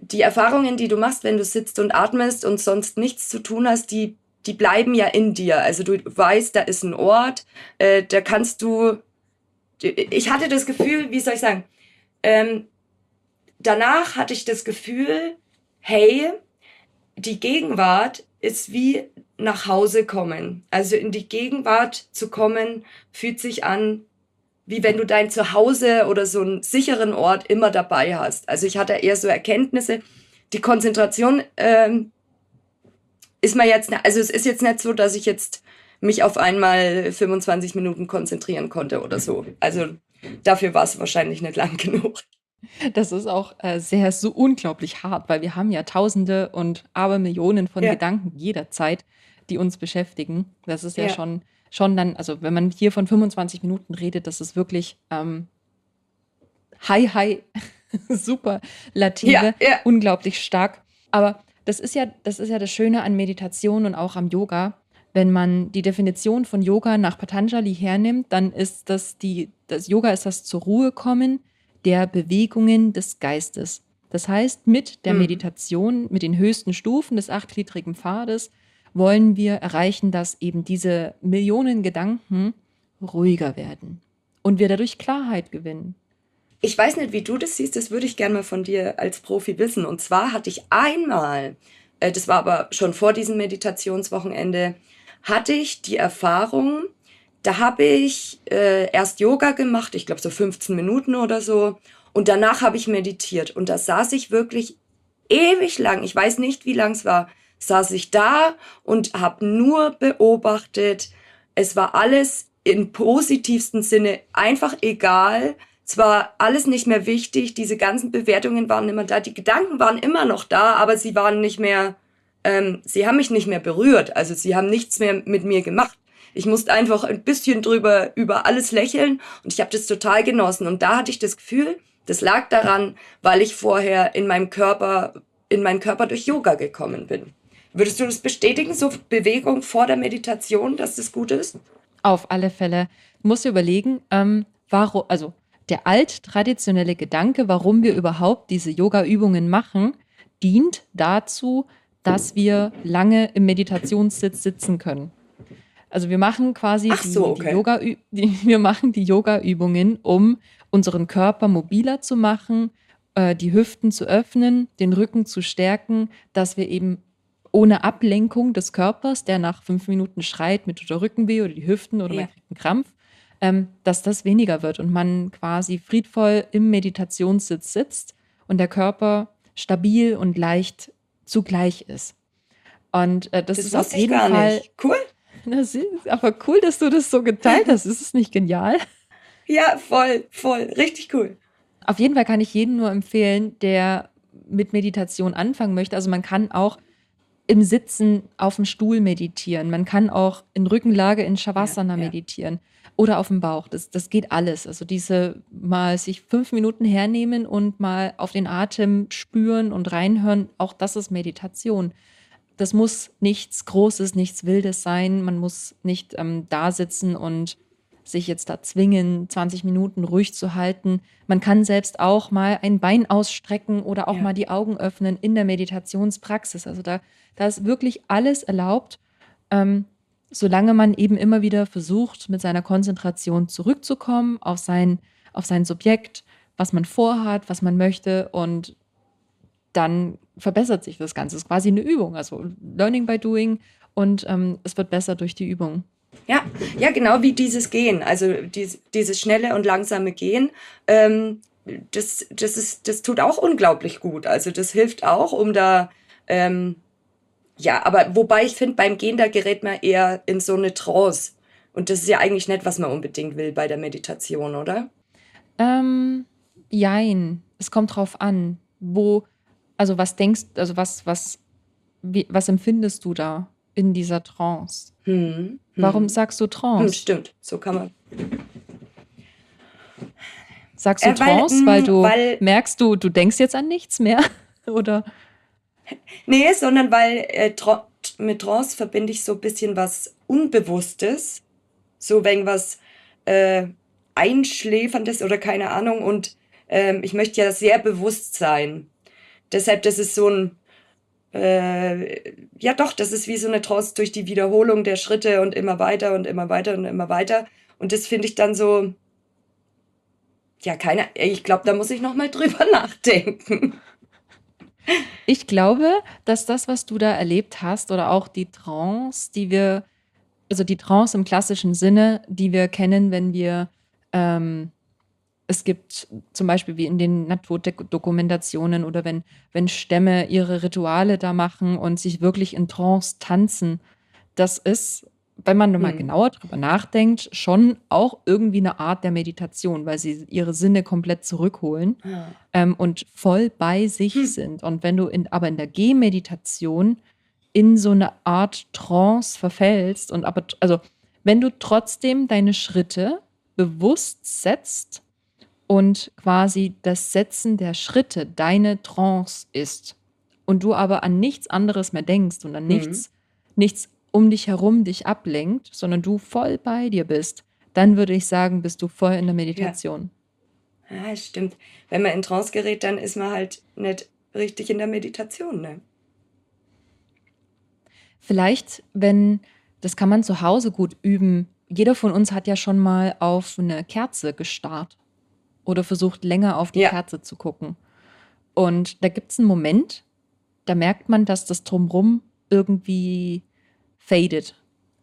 die Erfahrungen, die du machst, wenn du sitzt und atmest und sonst nichts zu tun hast, die, die bleiben ja in dir. Also du weißt, da ist ein Ort, äh, da kannst du. Ich hatte das Gefühl, wie soll ich sagen? Ähm, danach hatte ich das Gefühl, hey, die Gegenwart ist wie nach Hause kommen. Also in die Gegenwart zu kommen, fühlt sich an wie wenn du dein Zuhause oder so einen sicheren Ort immer dabei hast. Also ich hatte eher so Erkenntnisse. Die Konzentration ähm, ist mir jetzt, also es ist jetzt nicht so, dass ich jetzt mich auf einmal 25 Minuten konzentrieren konnte oder so. Also dafür war es wahrscheinlich nicht lang genug. Das ist auch äh, sehr so unglaublich hart, weil wir haben ja Tausende und Abermillionen von ja. Gedanken jederzeit, die uns beschäftigen. Das ist ja, ja. schon schon dann, also wenn man hier von 25 Minuten redet, das ist wirklich ähm, high, high, super Lative, ja, ja. unglaublich stark. Aber das ist ja, das ist ja das Schöne an Meditation und auch am Yoga. Wenn man die Definition von Yoga nach Patanjali hernimmt, dann ist das die, das Yoga ist das zur Ruhe kommen der Bewegungen des Geistes. Das heißt, mit der Mhm. Meditation, mit den höchsten Stufen des achtgliedrigen Pfades, wollen wir erreichen, dass eben diese Millionen Gedanken ruhiger werden und wir dadurch Klarheit gewinnen. Ich weiß nicht, wie du das siehst, das würde ich gerne mal von dir als Profi wissen. Und zwar hatte ich einmal, äh, das war aber schon vor diesem Meditationswochenende, hatte ich die Erfahrung, da habe ich äh, erst Yoga gemacht, ich glaube so 15 Minuten oder so. Und danach habe ich meditiert. Und da saß ich wirklich ewig lang, ich weiß nicht, wie lang es war, saß ich da und habe nur beobachtet. Es war alles im positivsten Sinne einfach egal. Es war alles nicht mehr wichtig. Diese ganzen Bewertungen waren immer da. Die Gedanken waren immer noch da, aber sie waren nicht mehr, ähm, sie haben mich nicht mehr berührt. Also sie haben nichts mehr mit mir gemacht. Ich musste einfach ein bisschen drüber über alles lächeln und ich habe das total genossen. Und da hatte ich das Gefühl, das lag daran, weil ich vorher in meinem Körper, in meinen Körper durch Yoga gekommen bin. Würdest du das bestätigen, so Bewegung vor der Meditation, dass das gut ist? Auf alle Fälle. Dir überlegen, ähm, warum, also der alt-traditionelle Gedanke, warum wir überhaupt diese Yoga-Übungen machen, dient dazu, dass wir lange im Meditationssitz sitzen können. Also wir machen quasi Ach die, so, die okay. Yoga, die, wir machen die Yoga-Übungen, um unseren Körper mobiler zu machen, äh, die Hüften zu öffnen, den Rücken zu stärken, dass wir eben ohne Ablenkung des Körpers, der nach fünf Minuten schreit mit oder Rückenweh oder die Hüften oder man Ja. kriegt einen Krampf, ähm, dass das weniger wird und man quasi friedvoll im Meditationssitz sitzt und der Körper stabil und leicht zugleich ist. Und äh, das, Das ist auf jeden gar Fall nicht. Cool. das ist aber cool, dass du das so geteilt hast. Ist es nicht genial? Ja, voll, voll. Richtig cool. Auf jeden Fall kann ich jedem nur empfehlen, der mit Meditation anfangen möchte. Also man kann auch im Sitzen auf dem Stuhl meditieren. Man kann auch in Rückenlage in Shavasana Ja, ja. meditieren oder auf dem Bauch. Das, das geht alles. Also diese mal sich fünf Minuten hernehmen und mal auf den Atem spüren und reinhören, auch das ist Meditation. Das muss nichts Großes, nichts Wildes sein. Man muss nicht ähm, da sitzen und sich jetzt da zwingen, 20 Minuten ruhig zu halten. Man kann selbst auch mal ein Bein ausstrecken oder auch Ja. mal die Augen öffnen in der Meditationspraxis. Also da, da ist wirklich alles erlaubt, ähm, solange man eben immer wieder versucht, mit seiner Konzentration zurückzukommen auf sein, auf sein Subjekt, was man vorhat, was man möchte und dann verbessert sich das Ganze. Es ist quasi eine Übung, also Learning by Doing und ähm, es wird besser durch die Übung. Ja, ja, genau wie dieses Gehen, also dies, dieses schnelle und langsame Gehen, ähm, das, das, ist, das tut auch unglaublich gut. Also das hilft auch, um da, ähm, ja, aber wobei ich finde, beim Gehen, da gerät man eher in so eine Trance. Und das ist ja eigentlich nicht, was man unbedingt will bei der Meditation, oder? Ähm, jein. Es kommt drauf an, wo, also was denkst, also was, was, wie, was empfindest du da in dieser Trance? Hm, Warum hm. sagst du Hm, Trance? stimmt, so kann man. Sagst du Äh, weil, Trance, weil mm, du weil- merkst, du, du denkst jetzt an nichts mehr? Oder? Nee, sondern weil äh, Tro mit Trance verbinde ich so ein bisschen was Unbewusstes, so wegen was äh, Einschläferndes oder keine Ahnung. Und ähm, ich möchte ja sehr bewusst sein. Deshalb, das ist so ein, äh, ja doch, das ist wie so eine Trance durch die Wiederholung der Schritte und immer weiter und immer weiter und immer weiter. Und das finde ich dann so, ja, keine, ich glaube, da muss ich noch mal drüber nachdenken. Ich glaube, dass das, was du da erlebt hast, oder auch die Trance, die wir, also die Trance im klassischen Sinne, die wir kennen, wenn wir, ähm, es gibt zum Beispiel wie in den Naturdokumentationen oder wenn, wenn Stämme ihre Rituale da machen und sich wirklich in Trance tanzen, das ist, wenn man mal Hm. genauer drüber nachdenkt, schon auch irgendwie eine Art der Meditation, weil sie ihre Sinne komplett zurückholen ähm, und voll bei sich Hm. sind. Und wenn du in, aber in der Gehmeditation in so eine Art Trance verfällst und aber, also wenn du trotzdem deine Schritte bewusst setzt und quasi das Setzen der Schritte deine Trance ist und du aber an nichts anderes mehr denkst und an Mhm. nichts, nichts um dich herum dich ablenkt, sondern du voll bei dir bist, dann würde ich sagen, bist du voll in der Meditation. Ja, stimmt. Wenn man in Trance gerät, dann ist man halt nicht richtig in der Meditation, ne? Vielleicht, wenn, das kann man zu Hause gut üben. Jeder von uns hat ja schon mal auf eine Kerze gestarrt oder versucht länger auf die ja. Kerze zu gucken. Und da gibt es einen Moment, da merkt man, dass das drumrum irgendwie fadet,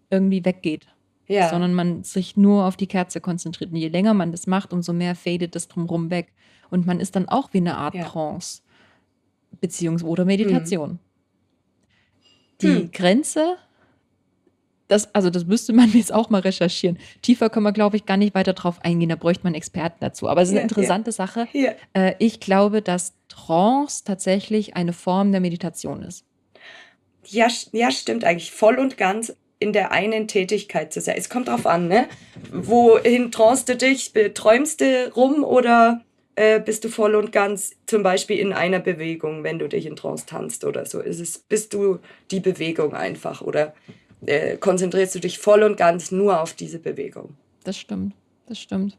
irgendwie weggeht. Ja. Sondern man sich nur auf die Kerze konzentriert. Und je länger man das macht, umso mehr fadet das drumrum weg. Und man ist dann auch wie eine Art ja. Trance. Beziehungs- oder Meditation. Mhm. Die hm. Grenze, das, also das müsste man jetzt auch mal recherchieren. Tiefer können wir, glaube ich, gar nicht weiter drauf eingehen. Da bräuchte man Experten dazu. Aber es ist eine interessante ja. Sache. Ja. Äh, ich glaube, dass Trance tatsächlich eine Form der Meditation ist. Ja, ja, stimmt eigentlich voll und ganz in der einen Tätigkeit zu sein. Es kommt drauf an, ne? Wohin traust du dich? Träumst du rum oder äh, bist du voll und ganz zum Beispiel in einer Bewegung, wenn du dich in Trance tanzt oder so? Ist es, bist du die Bewegung einfach oder äh, konzentrierst du dich voll und ganz nur auf diese Bewegung? Das stimmt, das stimmt.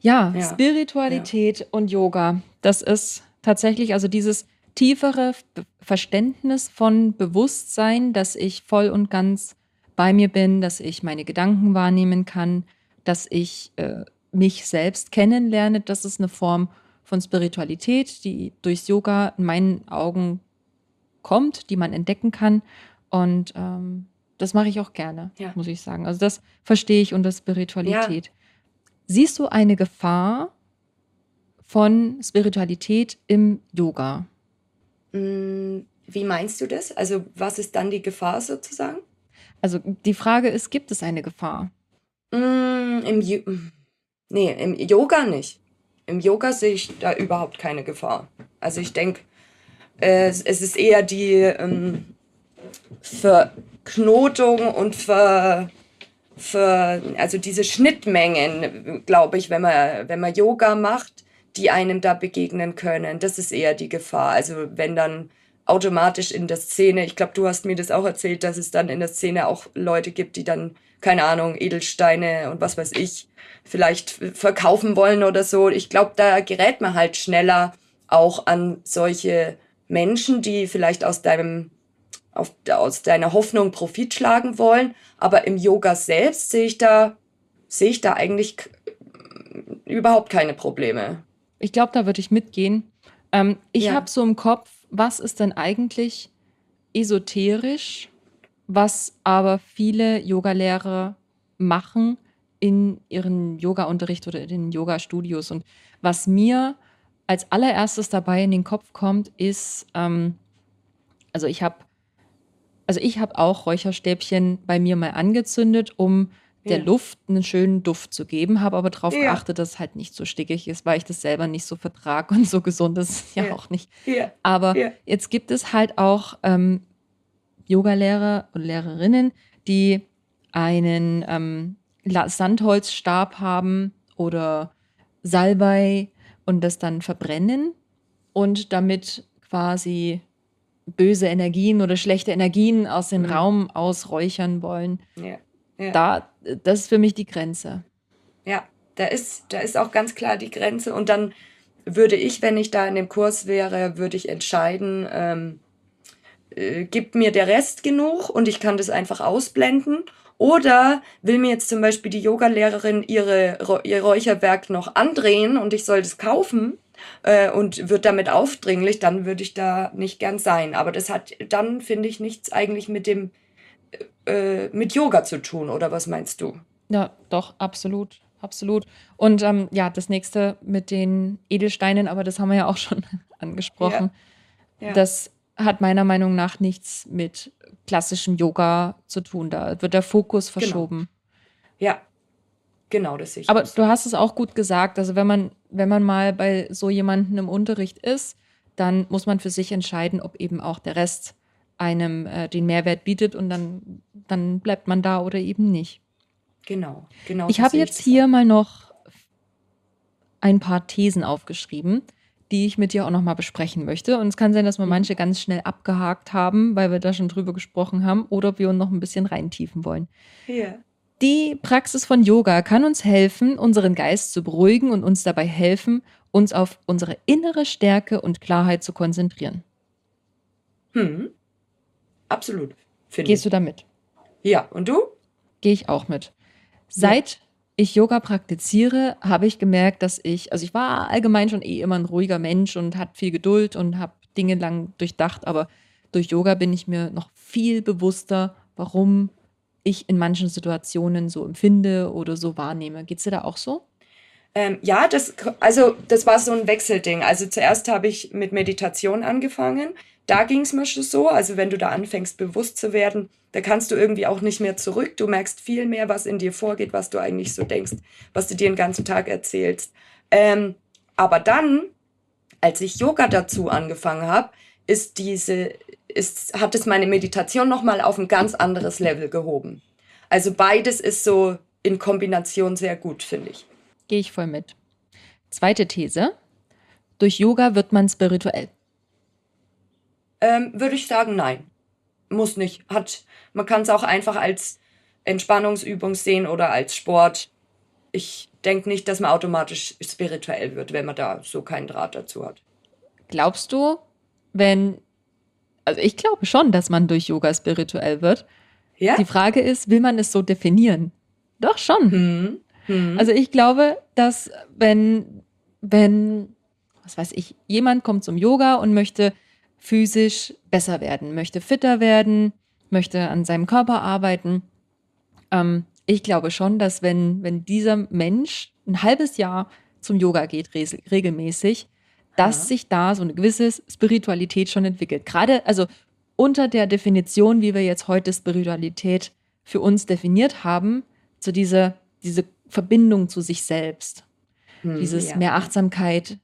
Ja, ja. Spiritualität ja. und Yoga, das ist tatsächlich, also dieses tiefere Verständnis von Bewusstsein, dass ich voll und ganz bei mir bin, dass ich meine Gedanken wahrnehmen kann, dass ich äh, mich selbst kennenlerne, das ist eine Form von Spiritualität, die durchs Yoga in meinen Augen kommt, die man entdecken kann. Und ähm, das mache ich auch gerne, ja. muss ich sagen. Also das verstehe ich unter Spiritualität. Ja. Siehst du eine Gefahr von Spiritualität im Yoga? Hm, wie meinst du das? Also was ist dann die Gefahr sozusagen? Also die Frage ist, gibt es eine Gefahr? Mm, im, Nee, im Yoga nicht. Im Yoga sehe ich da überhaupt keine Gefahr. Also ich denke, äh, es ist eher die ähm, Verknotung und ver, ver, also diese Schnittmengen, glaube ich, wenn man, wenn man Yoga macht, die einem da begegnen können. Das ist eher die Gefahr. Also wenn dann automatisch in der Szene, ich glaube, du hast mir das auch erzählt, dass es dann in der Szene auch Leute gibt, die dann, keine Ahnung, Edelsteine und was weiß ich, vielleicht verkaufen wollen oder so. Ich glaube, da gerät man halt schneller auch an solche Menschen, die vielleicht aus deinem auf, aus deiner Hoffnung Profit schlagen wollen. Aber im Yoga selbst sehe ich da, sehe ich da eigentlich überhaupt keine Probleme. Ich glaube, da würde ich mitgehen. Ähm, ich ja. habe so im Kopf, was ist denn eigentlich esoterisch, was aber viele Yogalehrer machen, in ihren Yoga-Unterricht oder in den Yoga-Studios. Und was mir als allererstes dabei in den Kopf kommt, ist, ähm, also ich habe also ich habe auch Räucherstäbchen bei mir mal angezündet, um der ja. Luft einen schönen Duft zu geben, habe aber darauf ja. geachtet, dass es halt nicht so stickig ist, weil ich das selber nicht so vertrage und so gesund ist es ja, ja, auch nicht. Aber jetzt gibt es halt auch ähm, Yogalehrer und Lehrerinnen, die einen ähm, Sandholzstab haben oder Salbei und das dann verbrennen und damit quasi böse Energien oder schlechte Energien aus dem mhm. Raum ausräuchern wollen. Ja. Ja. Da, das ist für mich die Grenze. Ja, da ist, da ist auch ganz klar die Grenze. Und dann würde ich, wenn ich da in dem Kurs wäre, würde ich entscheiden, ähm, äh, gibt mir der Rest genug und ich kann das einfach ausblenden oder will mir jetzt zum Beispiel die Yogalehrerin ihre, ihr Räucherwerk noch andrehen und ich soll das kaufen äh, und wird damit aufdringlich, dann würde ich da nicht gern sein. Aber das hat dann, finde ich, nichts eigentlich mit dem äh, mit Yoga zu tun, oder was meinst du? Ja, doch, absolut. Absolut. Und ähm, ja, das nächste mit den Edelsteinen, aber das haben wir ja auch schon angesprochen. Ja. Ja. Das hat meiner Meinung nach nichts mit klassischem Yoga zu tun. Da wird der Fokus genau. verschoben. Genau. Ja, genau, das sehe ich. Aber du hast es auch gut gesagt. Also wenn man, wenn man mal bei so jemandem im Unterricht ist, dann muss man für sich entscheiden, ob eben auch der Rest einem äh, den Mehrwert bietet und dann, dann bleibt man da oder eben nicht. Genau, genau. Ich habe jetzt hier mal noch ein paar Thesen aufgeschrieben die ich mit dir auch nochmal besprechen möchte. Und es kann sein, dass wir mhm. manche ganz schnell abgehakt haben, weil wir da schon drüber gesprochen haben, oder ob wir uns noch ein bisschen reintiefen wollen. Ja. Die Praxis von Yoga kann uns helfen, unseren Geist zu beruhigen und uns dabei helfen, uns auf unsere innere Stärke und Klarheit zu konzentrieren. Hm. Absolut. Gehst ich. du damit? Ja, und du? Gehe ich auch mit. Seit ja. ich Yoga praktiziere, habe ich gemerkt, dass ich, also ich war allgemein schon eh immer ein ruhiger Mensch und hatte viel Geduld und habe Dinge lang durchdacht, aber durch Yoga bin ich mir noch viel bewusster, warum ich in manchen Situationen so empfinde oder so wahrnehme. Geht es dir da auch so? Ähm, ja, das, also das war so ein Wechselding. Also zuerst habe ich mit Meditation angefangen. Da ging es mir schon so. Also wenn du da anfängst, bewusst zu werden, da kannst du irgendwie auch nicht mehr zurück. Du merkst viel mehr, was in dir vorgeht, was du eigentlich so denkst, was du dir den ganzen Tag erzählst. Ähm, aber dann, als ich Yoga dazu angefangen habe, ist diese, ist, hat es meine Meditation nochmal auf ein ganz anderes Level gehoben. Also beides ist so in Kombination sehr gut, finde ich. Gehe ich voll mit. Zweite These. Durch Yoga wird man spirituell. Ähm, Würde ich sagen, nein. Muss nicht. Hat, man kann es auch einfach als Entspannungsübung sehen oder als Sport. Ich denke nicht, dass man automatisch spirituell wird, wenn man da so keinen Draht dazu hat. Glaubst du, wenn, also ich glaube schon, dass man durch Yoga spirituell wird. Ja? Die Frage ist, will man es so definieren? Doch schon. Hm. Hm. Also ich glaube, dass wenn, wenn, was weiß ich, jemand kommt zum Yoga und möchte physisch besser werden, möchte fitter werden, möchte an seinem Körper arbeiten. Ähm, ich glaube schon, dass wenn, wenn dieser Mensch ein halbes Jahr zum Yoga geht, regelmäßig, dass ja. sich da so eine gewisse Spiritualität schon entwickelt. Gerade, also unter der Definition, wie wir jetzt heute Spiritualität für uns definiert haben, so diese, diese Verbindung zu sich selbst. Hm, dieses ja. mehr Achtsamkeit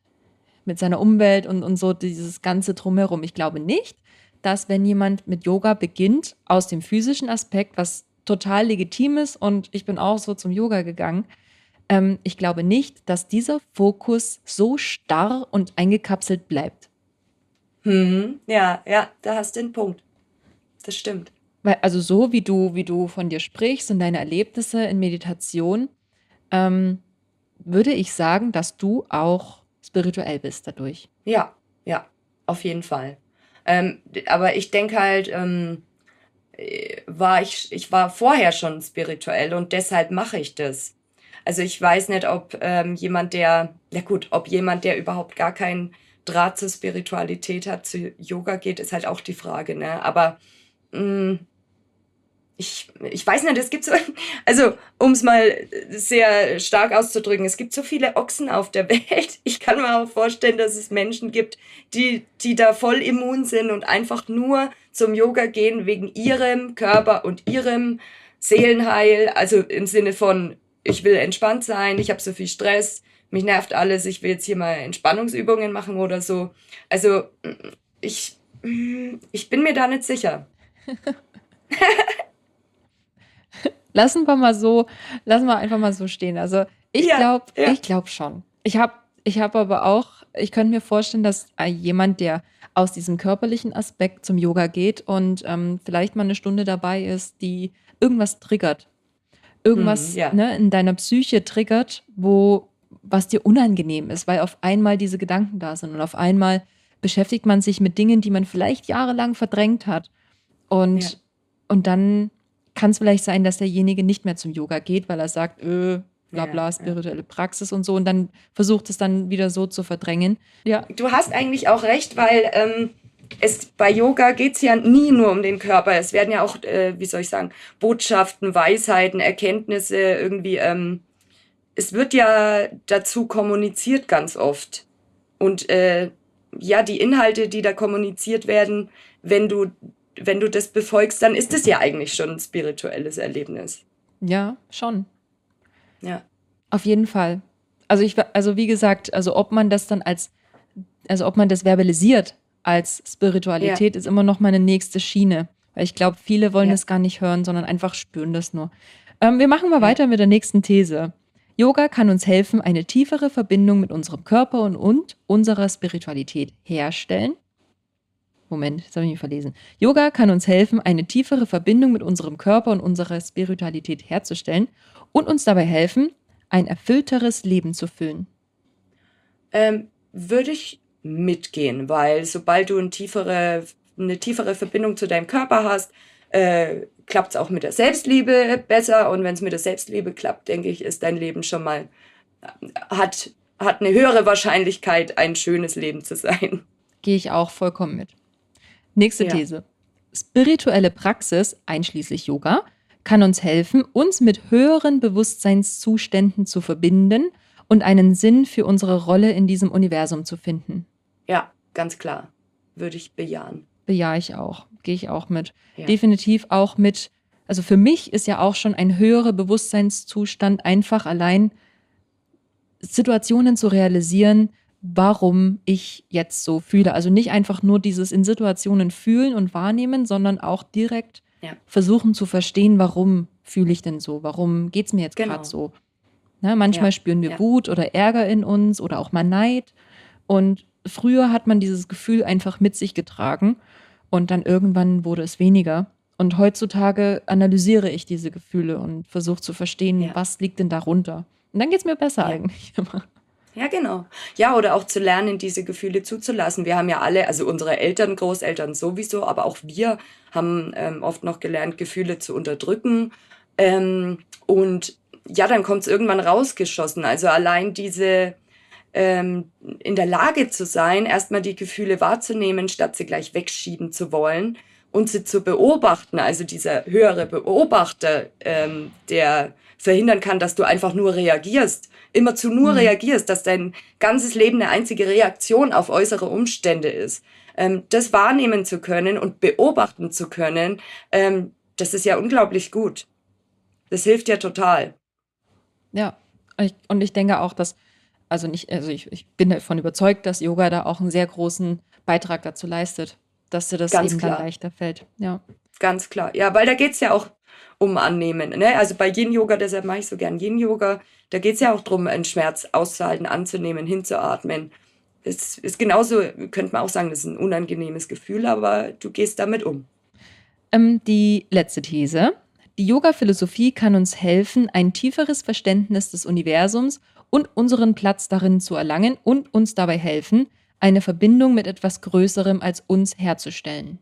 mit seiner Umwelt und, und so dieses ganze Drumherum. Ich glaube nicht, dass wenn jemand mit Yoga beginnt, aus dem physischen Aspekt, was total legitim ist und ich bin auch so zum Yoga gegangen, ähm, ich glaube nicht, dass dieser Fokus so starr und eingekapselt bleibt. Hm, ja, ja, da hast du den Punkt. Das stimmt. Weil, also so wie du, wie du von dir sprichst und deine Erlebnisse in Meditation, ähm, würde ich sagen, dass du auch spirituell bist dadurch. Ja, ja, auf jeden Fall. Ähm, aber ich denke halt, ähm, äh, war ich, ich war vorher schon spirituell und deshalb mache ich das. Also ich weiß nicht, ob ähm, jemand, der, ja gut, ob jemand, der überhaupt gar keinen Draht zur Spiritualität hat, zu Yoga geht, ist halt auch die Frage, ne? Aber mh, mm, ich, ich weiß nicht, es gibt so, also um es mal sehr stark auszudrücken, es gibt so viele Ochsen auf der Welt. Ich kann mir auch vorstellen, dass es Menschen gibt, die, die da voll immun sind und einfach nur zum Yoga gehen wegen ihrem Körper und ihrem Seelenheil. Also im Sinne von, ich will entspannt sein, ich habe so viel Stress, mich nervt alles, ich will jetzt hier mal Entspannungsübungen machen oder so. Also ich, ich bin mir da nicht sicher. lassen wir mal so, lassen wir einfach mal so stehen. Also ich ja, glaube, ja. ich glaube schon. Ich habe ich hab aber auch, ich könnte mir vorstellen, dass jemand, der aus diesem körperlichen Aspekt zum Yoga geht und ähm, vielleicht mal eine Stunde dabei ist, die irgendwas triggert. Irgendwas mm, ja. ne, in deiner Psyche triggert, wo was dir unangenehm ist, weil auf einmal diese Gedanken da sind und auf einmal beschäftigt man sich mit Dingen, die man vielleicht jahrelang verdrängt hat. Und, ja. und dann kann es vielleicht sein, dass derjenige nicht mehr zum Yoga geht, weil er sagt, öh, bla bla, ja, spirituelle Praxis und so und dann versucht es dann wieder so zu verdrängen. Ja. Du hast eigentlich auch recht, weil ähm, es bei Yoga geht es ja nie nur um den Körper. Es werden ja auch, äh, wie soll ich sagen, Botschaften, Weisheiten, Erkenntnisse irgendwie, ähm, es wird ja dazu kommuniziert ganz oft. Und äh, ja, die Inhalte, die da kommuniziert werden, wenn du wenn du das befolgst, dann ist es ja eigentlich schon ein spirituelles Erlebnis. Ja, schon. Ja. Auf jeden Fall. Also ich, also wie gesagt, also ob man das dann als, also ob man das verbalisiert als Spiritualität, ja. ist immer noch mal eine nächste Schiene. Weil ich glaube, viele wollen ja. das gar nicht hören, sondern einfach spüren das nur. Ähm, wir machen mal ja. weiter mit der nächsten These. Yoga kann uns helfen, eine tiefere Verbindung mit unserem Körper und, und unserer Spiritualität herstellen Moment, jetzt habe ich mich verlesen. Yoga kann uns helfen, eine tiefere Verbindung mit unserem Körper und unserer Spiritualität herzustellen und uns dabei helfen, ein erfüllteres Leben zu füllen. Ähm, würde ich mitgehen, weil sobald du eine tiefere, eine tiefere Verbindung zu deinem Körper hast, äh, klappt es auch mit der Selbstliebe besser. Und wenn es mit der Selbstliebe klappt, denke ich, ist dein Leben schon mal, hat, hat eine höhere Wahrscheinlichkeit, ein schönes Leben zu sein. Gehe ich auch vollkommen mit. Nächste ja. These. Spirituelle Praxis, einschließlich Yoga, kann uns helfen, uns mit höheren Bewusstseinszuständen zu verbinden und einen Sinn für unsere Rolle in diesem Universum zu finden. Ja, ganz klar. Würde ich bejahen. Bejahe ich auch. Gehe ich auch mit. Ja. Definitiv auch mit. Also für mich ist ja auch schon ein höherer Bewusstseinszustand einfach allein Situationen zu realisieren, warum ich jetzt so fühle. Also nicht einfach nur dieses in Situationen fühlen und wahrnehmen, sondern auch direkt ja. versuchen zu verstehen, warum fühle ich denn so? Warum geht es mir jetzt genau. gerade so? Ne, manchmal ja. spüren wir ja. Wut oder Ärger in uns oder auch mal Neid. Und früher hat man dieses Gefühl einfach mit sich getragen und dann irgendwann wurde es weniger. Und heutzutage analysiere ich diese Gefühle und versuche zu verstehen, ja. was liegt denn darunter. Und dann geht es mir besser eigentlich immer. Ja, genau. Ja, oder auch zu lernen, diese Gefühle zuzulassen. Wir haben ja alle, also unsere Eltern, Großeltern sowieso, aber auch wir haben ähm, oft noch gelernt, Gefühle zu unterdrücken. Ähm, und ja, dann kommt es irgendwann rausgeschossen. Also allein diese ähm, in der Lage zu sein, erstmal die Gefühle wahrzunehmen, statt sie gleich wegschieben zu wollen und sie zu beobachten. Also dieser höhere Beobachter, ähm, der verhindern kann, dass du einfach nur reagierst, immer zu nur mhm. reagierst, dass dein ganzes Leben eine einzige Reaktion auf äußere Umstände ist. Ähm, das wahrnehmen zu können und beobachten zu können, ähm, das ist ja unglaublich gut. Das hilft ja total. Ja, ich, und ich denke auch, dass, also nicht, also ich, ich bin davon überzeugt, dass Yoga da auch einen sehr großen Beitrag dazu leistet, dass dir das Ganz eben klar. dann leichter fällt. Ja. Ganz klar. Ja, weil da geht es ja auch um Annehmen. Ne? Also bei Yin-Yoga, deshalb mache ich so gern Yin-Yoga, da geht es ja auch darum, einen Schmerz auszuhalten, anzunehmen, hinzuatmen. Es ist genauso, könnte man auch sagen, das ist ein unangenehmes Gefühl, aber du gehst damit um. Ähm, die letzte These. Die Yoga-Philosophie kann uns helfen, ein tieferes Verständnis des Universums und unseren Platz darin zu erlangen und uns dabei helfen, eine Verbindung mit etwas Größerem als uns herzustellen.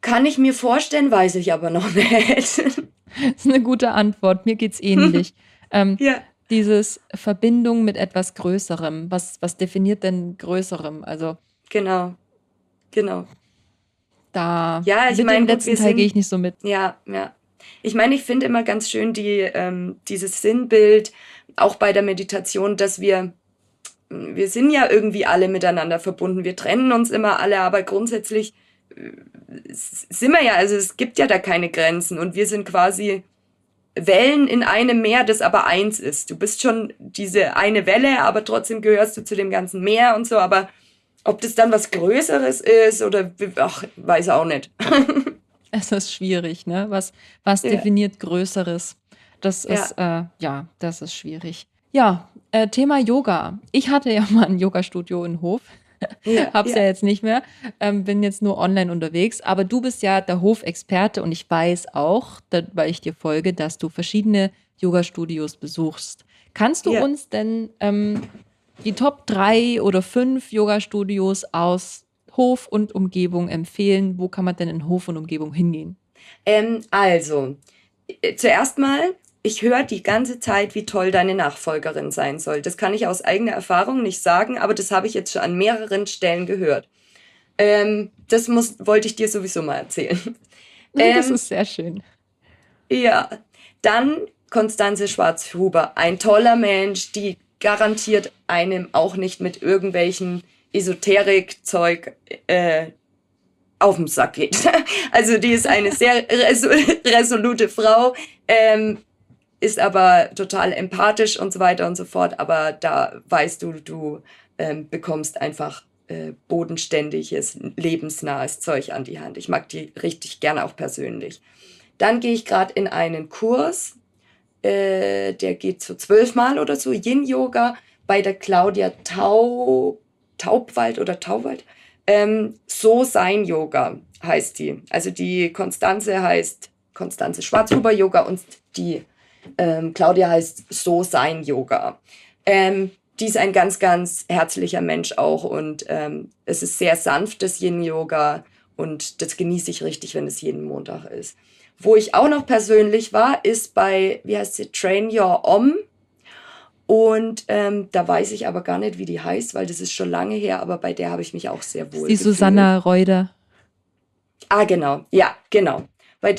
Kann ich mir vorstellen, weiß ich aber noch nicht. das ist eine gute Antwort. Mir geht es ähnlich. ähm, ja. Dieses Verbindung mit etwas Größerem. Was, was definiert denn Größerem? Also genau, genau. Da ja, ich mit mein, dem letzten Teil gehe ich nicht so mit. Ja, ja. Ich meine, ich finde immer ganz schön die, ähm, dieses Sinnbild, auch bei der Meditation, dass wir, wir sind ja irgendwie alle miteinander verbunden. Wir trennen uns immer alle, aber grundsätzlich sind wir ja, also es gibt ja da keine Grenzen und wir sind quasi Wellen in einem Meer, das aber eins ist. Du bist schon diese eine Welle, aber trotzdem gehörst du zu dem ganzen Meer und so, aber ob das dann was Größeres ist oder, ach, weiß auch nicht. es ist schwierig, ne? Was, was ja. definiert Größeres? Das ist, ja. Äh, ja, das ist schwierig. Ja, äh, Thema Yoga. Ich hatte ja mal ein Yoga-Studio in Hof. Ja, Hab's ja. ja. jetzt nicht mehr, ähm, bin jetzt nur online unterwegs. Aber du bist ja der Hofexperte und ich weiß auch, da, weil ich dir folge, dass du verschiedene Yoga-Studios besuchst. Kannst du ja. uns denn ähm, die Top 3 oder 5 Yoga-Studios aus Hof und Umgebung empfehlen? Wo kann man denn in Hof und Umgebung hingehen? Ähm, also, äh, zuerst mal ich höre die ganze Zeit, wie toll deine Nachfolgerin sein soll. Das kann ich aus eigener Erfahrung nicht sagen, aber das habe ich jetzt schon an mehreren Stellen gehört. Ähm, das muss, wollte ich dir sowieso mal erzählen. Ähm, das ist sehr schön. Ja, dann Konstanze Schwarzhuber, ein toller Mensch, die garantiert einem auch nicht mit irgendwelchen Esoterik-Zeug äh, auf den Sack geht. Also die ist eine sehr resolute Frau. Ähm, ist aber total empathisch und so weiter und so fort. Aber da weißt du, du ähm, bekommst einfach äh, bodenständiges, lebensnahes Zeug an die Hand. Ich mag die richtig gerne auch persönlich. Dann gehe ich gerade in einen Kurs, äh, der geht so zwölfmal oder so, Yin-Yoga bei der Claudia Tau, Taubwald oder Tauwald. Ähm, so sein Yoga heißt die. Also die Konstanze heißt Konstanze Schwarzhuber Yoga und die ähm, Claudia heißt So sein Yoga. Ähm, die ist ein ganz, ganz herzlicher Mensch auch und ähm, es ist sehr sanftes Yin-Yoga und das genieße ich richtig, wenn es jeden Montag ist. Wo ich auch noch persönlich war, ist bei, wie heißt sie, Train Your Om. Und ähm, da weiß ich aber gar nicht, wie die heißt, weil das ist schon lange her, aber bei der habe ich mich auch sehr wohl. Die gefühlt. Susanna Reuter. Ah, genau. Ja, genau. Bei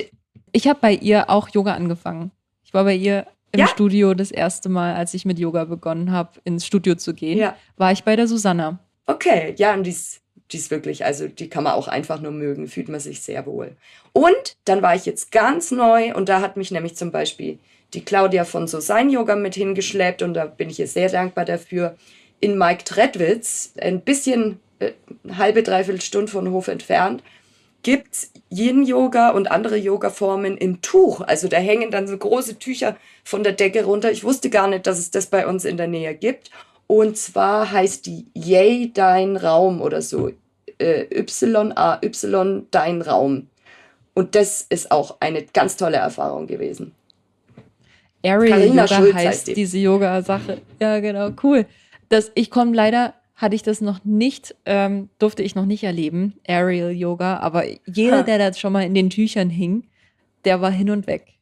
ich habe bei ihr auch Yoga angefangen. Ich war bei ihr im ja? Studio das erste Mal, als ich mit Yoga begonnen habe, ins Studio zu gehen, ja. war ich bei der Susanna. Okay, ja, und die ist, die ist wirklich, also die kann man auch einfach nur mögen, fühlt man sich sehr wohl. Und dann war ich jetzt ganz neu und da hat mich nämlich zum Beispiel die Claudia von So Sein Yoga mit hingeschleppt und da bin ich ihr sehr dankbar dafür. In Mike Trettwitz, ein bisschen äh, halbe, dreiviertel Stunde von Hof entfernt, gibt Yin-Yoga und andere Yoga-Formen im Tuch. Also da hängen dann so große Tücher von der Decke runter. Ich wusste gar nicht, dass es das bei uns in der Nähe gibt. Und zwar heißt die Yay Dein Raum oder so. Äh, Y-A-Y Dein Raum. Und das ist auch eine ganz tolle Erfahrung gewesen. Aerial Yoga Schulz heißt die. diese Yoga-Sache. Ja, genau, cool. Das, ich komme leider hatte ich das noch nicht, ähm, durfte ich noch nicht erleben, Aerial Yoga, aber jeder, ha. der da schon mal in den Tüchern hing, der war hin und weg.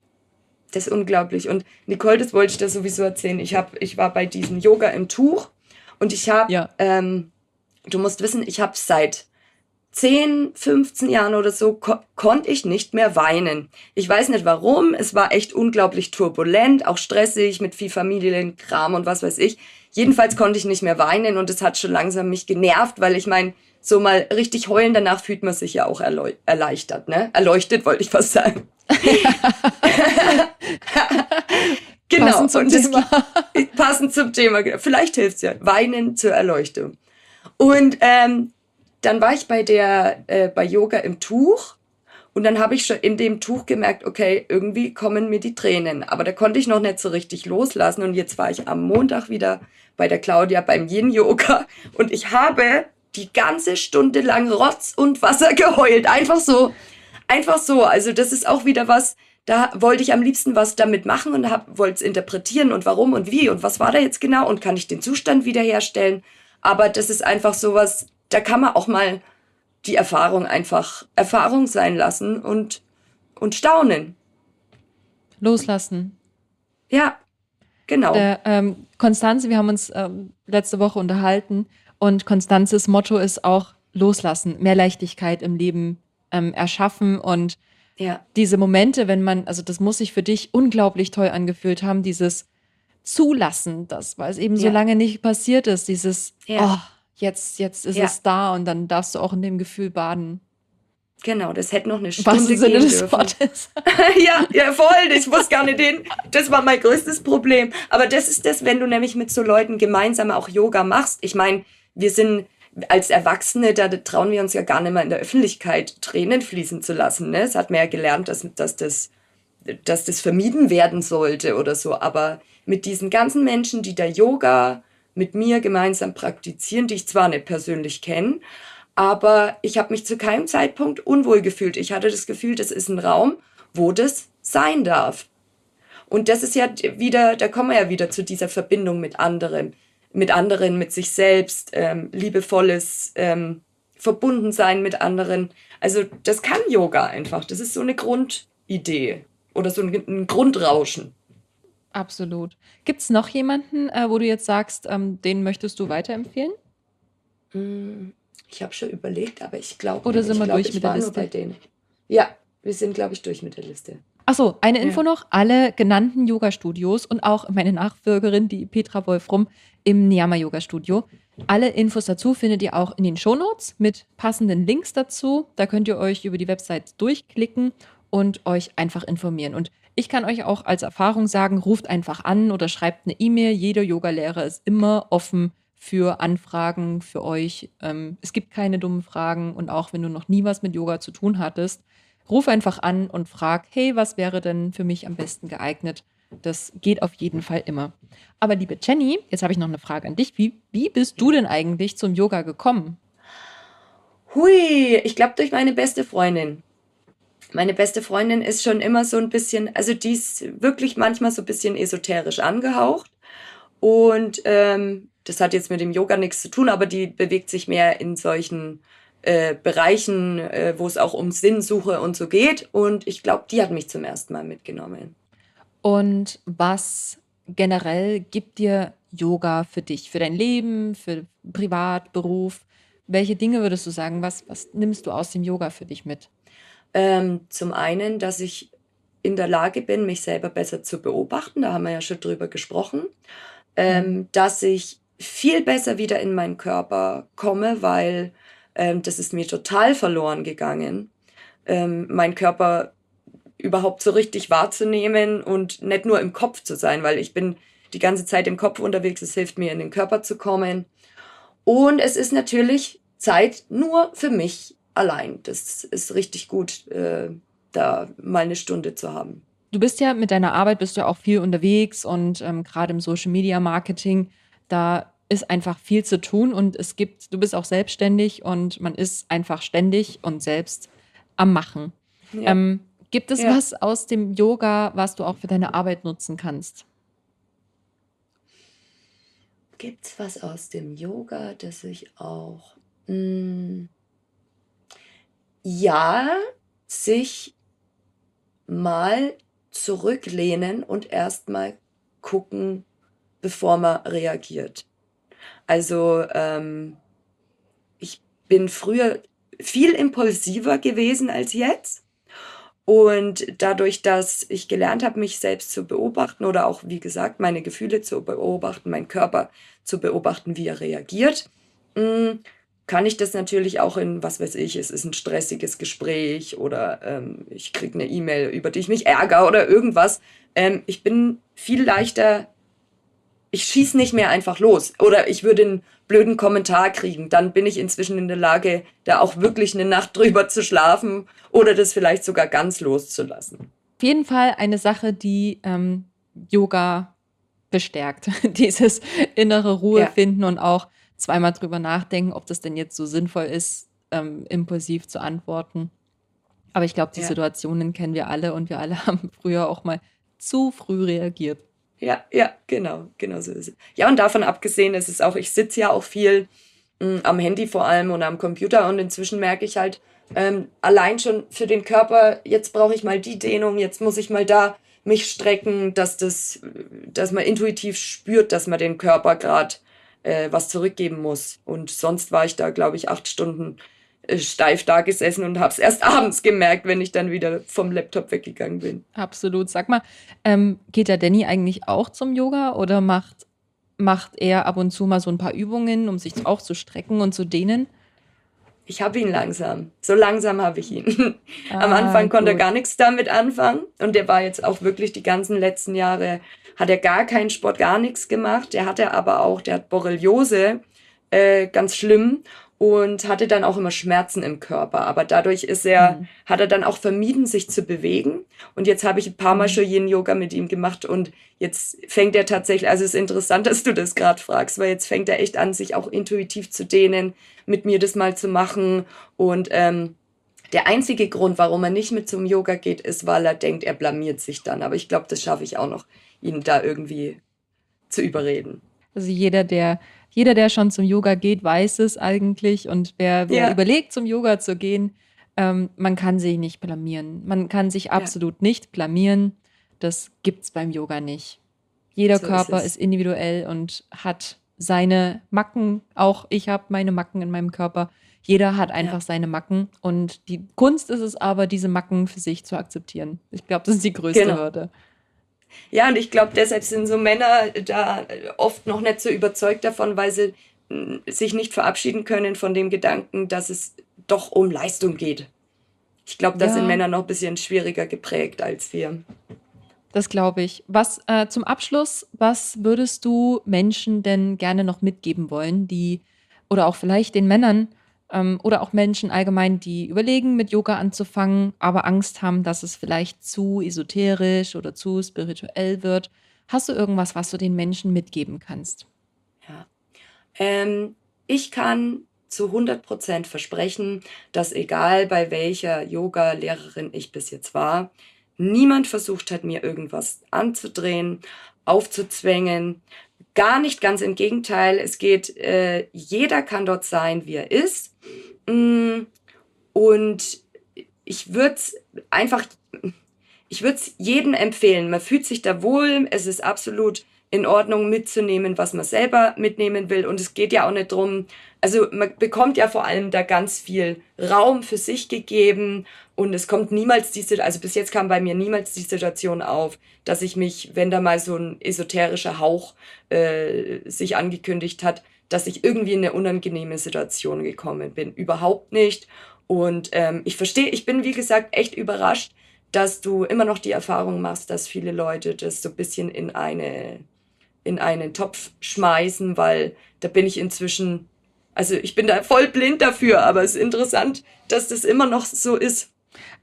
Das ist unglaublich. Und Nicole, das wollte ich dir sowieso erzählen. Ich, hab, ich war bei diesem Yoga im Tuch und ich habe, ja. ähm, du musst wissen, ich habe seit 10, 15 Jahren oder so ko konnte ich nicht mehr weinen. Ich weiß nicht warum. Es war echt unglaublich turbulent, auch stressig mit viel Familienkram und was weiß ich. Jedenfalls konnte ich nicht mehr weinen und es hat schon langsam mich genervt, weil ich meine, so mal richtig heulen, danach fühlt man sich ja auch erleichtert, ne? Erleuchtet wollte ich fast sagen. genau. Passend zum, Thema. Passend zum Thema. Vielleicht hilft's ja. Weinen zur Erleuchtung. Und ähm, dann war ich bei der äh, bei Yoga im Tuch und dann habe ich schon in dem Tuch gemerkt, okay, irgendwie kommen mir die Tränen. Aber da konnte ich noch nicht so richtig loslassen. Und jetzt war ich am Montag wieder bei der Claudia beim Yin-Yoga und ich habe die ganze Stunde lang Rotz und Wasser geheult. Einfach so. Einfach so. Also das ist auch wieder was, da wollte ich am liebsten was damit machen und wollte es interpretieren und warum und wie und was war da jetzt genau und kann ich den Zustand wiederherstellen. Aber das ist einfach sowas, da kann man auch mal die Erfahrung einfach Erfahrung sein lassen und, und staunen. Loslassen. Ja, Genau. Der, ähm, Konstanze, wir haben uns ähm, letzte Woche unterhalten und Konstanzes Motto ist auch loslassen, mehr Leichtigkeit im Leben ähm, erschaffen und ja. diese Momente, wenn man, also das muss sich für dich unglaublich toll angefühlt haben, dieses Zulassen, das, weil es eben ja. so lange nicht passiert ist, dieses, ja. oh, jetzt, jetzt ist es da und dann darfst du auch in dem Gefühl baden. Genau, das hätte noch eine Stunde Was gehen Sinne des dürfen. Wortes. ja, ja, voll. Ich wusste gar nicht den. Das war mein größtes Problem. Aber das ist das, wenn du nämlich mit so Leuten gemeinsam auch Yoga machst. Ich meine, wir sind als Erwachsene, da trauen wir uns ja gar nicht mehr in der Öffentlichkeit Tränen fließen zu lassen. Ne? Das hat man ja gelernt, dass, dass, das, dass das vermieden werden sollte oder so. Aber mit diesen ganzen Menschen, die da Yoga mit mir gemeinsam praktizieren, die ich zwar nicht persönlich kenne, aber ich habe mich zu keinem Zeitpunkt unwohl gefühlt. Ich hatte das Gefühl, das ist ein Raum, wo das sein darf. Und das ist ja wieder, da kommen wir ja wieder zu dieser Verbindung mit anderen, mit anderen, mit sich selbst, ähm, liebevolles ähm, Verbundensein mit anderen. Also das kann Yoga einfach. Das ist so eine Grundidee oder so ein, ein Grundrauschen. Absolut. Gibt es noch jemanden, äh, wo du jetzt sagst, ähm, den möchtest du weiterempfehlen? Mm. Ich habe schon überlegt, aber ich glaube. Oder sind wir glaub, durch mit der Liste? Ja, wir sind, glaube ich, durch mit der Liste. Achso, eine Info ja. noch. Alle genannten Yoga-Studios und auch meine Nachfolgerin, die Petra Wolfrum, im Niyama Yoga Studio. Alle Infos dazu findet ihr auch in den Shownotes mit passenden Links dazu. Da könnt ihr euch über die Website durchklicken und euch einfach informieren. Und ich kann euch auch als Erfahrung sagen, ruft einfach an oder schreibt eine E-Mail. Jeder Yogalehrer ist immer offen für Anfragen für euch. Ähm, es gibt keine dummen Fragen und auch wenn du noch nie was mit Yoga zu tun hattest, ruf einfach an und frag, hey, was wäre denn für mich am besten geeignet? Das geht auf jeden Fall immer. Aber liebe Jenny, jetzt habe ich noch eine Frage an dich. Wie, wie bist du denn eigentlich zum Yoga gekommen? Hui, ich glaube durch meine beste Freundin. Meine beste Freundin ist schon immer so ein bisschen, also die ist wirklich manchmal so ein bisschen esoterisch angehaucht. Und ähm, das hat jetzt mit dem Yoga nichts zu tun, aber die bewegt sich mehr in solchen äh, Bereichen, äh, wo es auch um Sinnsuche und so geht. Und ich glaube, die hat mich zum ersten Mal mitgenommen. Und was generell gibt dir Yoga für dich, für dein Leben, für Privat, Beruf? Welche Dinge würdest du sagen, was, was nimmst du aus dem Yoga für dich mit? Ähm, zum einen, dass ich in der Lage bin, mich selber besser zu beobachten. Da haben wir ja schon drüber gesprochen. Ähm, mhm. dass ich viel besser wieder in meinen Körper komme, weil ähm, das ist mir total verloren gegangen. Ähm, mein Körper überhaupt so richtig wahrzunehmen und nicht nur im Kopf zu sein, weil ich bin die ganze Zeit im Kopf unterwegs. Es hilft mir, in den Körper zu kommen. Und es ist natürlich Zeit nur für mich allein. Das ist richtig gut, äh, da mal eine Stunde zu haben. Du bist ja mit deiner Arbeit bist du auch viel unterwegs und ähm, gerade im Social Media Marketing, da ist einfach viel zu tun und es gibt, du bist auch selbstständig und man ist einfach ständig und selbst am Machen. Ja. Ähm, gibt es ja. was aus dem Yoga, was du auch für deine Arbeit nutzen kannst? Gibt es was aus dem Yoga, das ich auch. Mh, hm, ja, sich mal zurücklehnen und erstmal gucken, bevor man reagiert. Also ähm, ich bin früher viel impulsiver gewesen als jetzt. Und dadurch, dass ich gelernt habe, mich selbst zu beobachten oder auch, wie gesagt, meine Gefühle zu beobachten, meinen Körper zu beobachten, wie er reagiert, mm, kann ich das natürlich auch in, was weiß ich, es ist ein stressiges Gespräch oder ähm, ich kriege eine E-Mail, über die ich mich ärgere oder irgendwas. Ähm, ich bin viel leichter, ich schieße nicht mehr einfach los oder ich würde einen blöden Kommentar kriegen. Dann bin ich inzwischen in der Lage, da auch wirklich eine Nacht drüber zu schlafen oder das vielleicht sogar ganz loszulassen. Auf jeden Fall eine Sache, die ähm, Yoga bestärkt. Dieses innere Ruhe ja. finden und auch zweimal drüber nachdenken, ob das denn jetzt so sinnvoll ist, ähm, impulsiv zu antworten. Aber ich glaube, die ja. Situationen kennen wir alle und wir alle haben früher auch mal zu früh reagiert. Ja, ja, genau, genau so ist es. Ja, und davon abgesehen ist es auch, ich sitze ja auch viel mh, hm, am Handy vor allem und am Computer und inzwischen merke ich halt, ähm, allein schon für den Körper, jetzt brauche ich mal die Dehnung, jetzt muss ich mal da mich strecken, dass das, dass man intuitiv spürt, dass man den Körper gerade äh, was zurückgeben muss. Und sonst war ich da, glaube ich, acht Stunden äh, steif da gesessen und habe es erst abends gemerkt, wenn ich dann wieder vom Laptop weggegangen bin. Absolut. Sag mal, ähm, geht der Danny eigentlich auch zum Yoga oder macht, macht er ab und zu mal so ein paar Übungen, um sich auch zu strecken und zu dehnen? Ich habe ihn langsam. So langsam habe ich ihn. Ah, Am Anfang konnte er gar nichts damit anfangen und der war jetzt auch wirklich die ganzen letzten Jahre hat er gar keinen Sport, gar nichts gemacht. Der hatte aber auch, der hat Borreliose, äh, ganz schlimm und hatte dann auch immer Schmerzen im Körper. Aber dadurch ist er, mhm. hat er dann auch vermieden, sich zu bewegen. Und jetzt habe ich ein paar Mal mhm. schon Yin Yoga mit ihm gemacht und jetzt fängt er tatsächlich, also es ist interessant, dass du das gerade fragst, weil jetzt fängt er echt an, sich auch intuitiv zu dehnen, mit mir das mal zu machen und ähm, der einzige Grund, warum er nicht mit zum Yoga geht, ist, weil er denkt, er blamiert sich dann. Aber ich glaube, das schaffe ich auch noch ihn da irgendwie zu überreden. Also jeder, der, jeder, der schon zum Yoga geht, weiß es eigentlich. Und wer, wer ja. überlegt, zum Yoga zu gehen, ähm, man kann sich nicht blamieren. Man kann sich absolut ja. nicht blamieren. Das gibt es beim Yoga nicht. Jeder so Körper ist, ist, individuell und hat seine Macken. Auch ich habe meine Macken in meinem Körper. Jeder hat einfach ja. seine Macken. Und die Kunst ist es aber, diese Macken für sich zu akzeptieren. Ich glaube, das ist die größte genau. Hürde. Ja, und ich glaube, deshalb sind so Männer da oft noch nicht so überzeugt davon, weil sie hm, sich nicht verabschieden können von dem Gedanken, dass es doch um Leistung geht. Ich glaube, da ja. sind Männer noch ein bisschen schwieriger geprägt als wir. Das glaube ich. Was äh, zum Abschluss, was würdest du Menschen denn gerne noch mitgeben wollen, die oder auch vielleicht den Männern, ähm, oder auch Menschen allgemein, die überlegen, mit Yoga anzufangen, aber Angst haben, dass es vielleicht zu esoterisch oder zu spirituell wird. Hast du irgendwas, was du den Menschen mitgeben kannst? Ja. Ähm, ich kann zu 100% versprechen, dass egal bei welcher Yoga-Lehrerin ich bis jetzt war, niemand versucht hat, mir irgendwas anzudrehen, aufzuzwängen. Gar nicht, ganz im Gegenteil. Es geht, äh, jeder kann dort sein, wie er ist. Mm, und ich würde es einfach, ich würde es jedem empfehlen. Man fühlt sich da wohl. Es ist absolut in Ordnung mitzunehmen, was man selber mitnehmen will. Und es geht ja auch nicht drum, also man bekommt ja vor allem da ganz viel Raum für sich gegeben und es kommt niemals diese, also bis jetzt kam bei mir niemals die Situation auf, dass ich mich, wenn da mal so ein esoterischer Hauch äh, sich angekündigt hat, dass ich irgendwie in eine unangenehme Situation gekommen bin. Überhaupt nicht. Und ähm, ich verstehe, ich bin wie gesagt echt überrascht, dass du immer noch die Erfahrung machst, dass viele Leute das so ein bisschen in eine in einen Topf schmeißen, weil da bin ich inzwischen, also ich bin da voll blind dafür, aber es ist interessant, dass das immer noch so ist.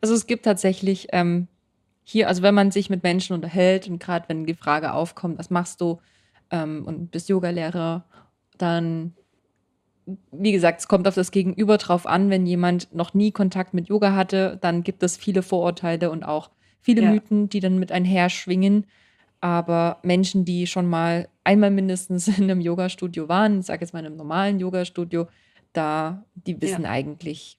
Also es gibt tatsächlich ähm, hier, also wenn man sich mit Menschen unterhält und gerade wenn die Frage aufkommt, was machst du ähm, und bist Yogalehrer, dann, wie gesagt, es kommt auf das Gegenüber drauf an, wenn jemand noch nie Kontakt mit Yoga hatte, dann gibt es viele Vorurteile und auch viele ja. Mythen, die dann mit einher schwingen. Aber Menschen, die schon mal einmal mindestens in einem Yoga-Studio waren, ich sage jetzt mal in einem normalen Yoga-Studio, da, die wissen ja. eigentlich,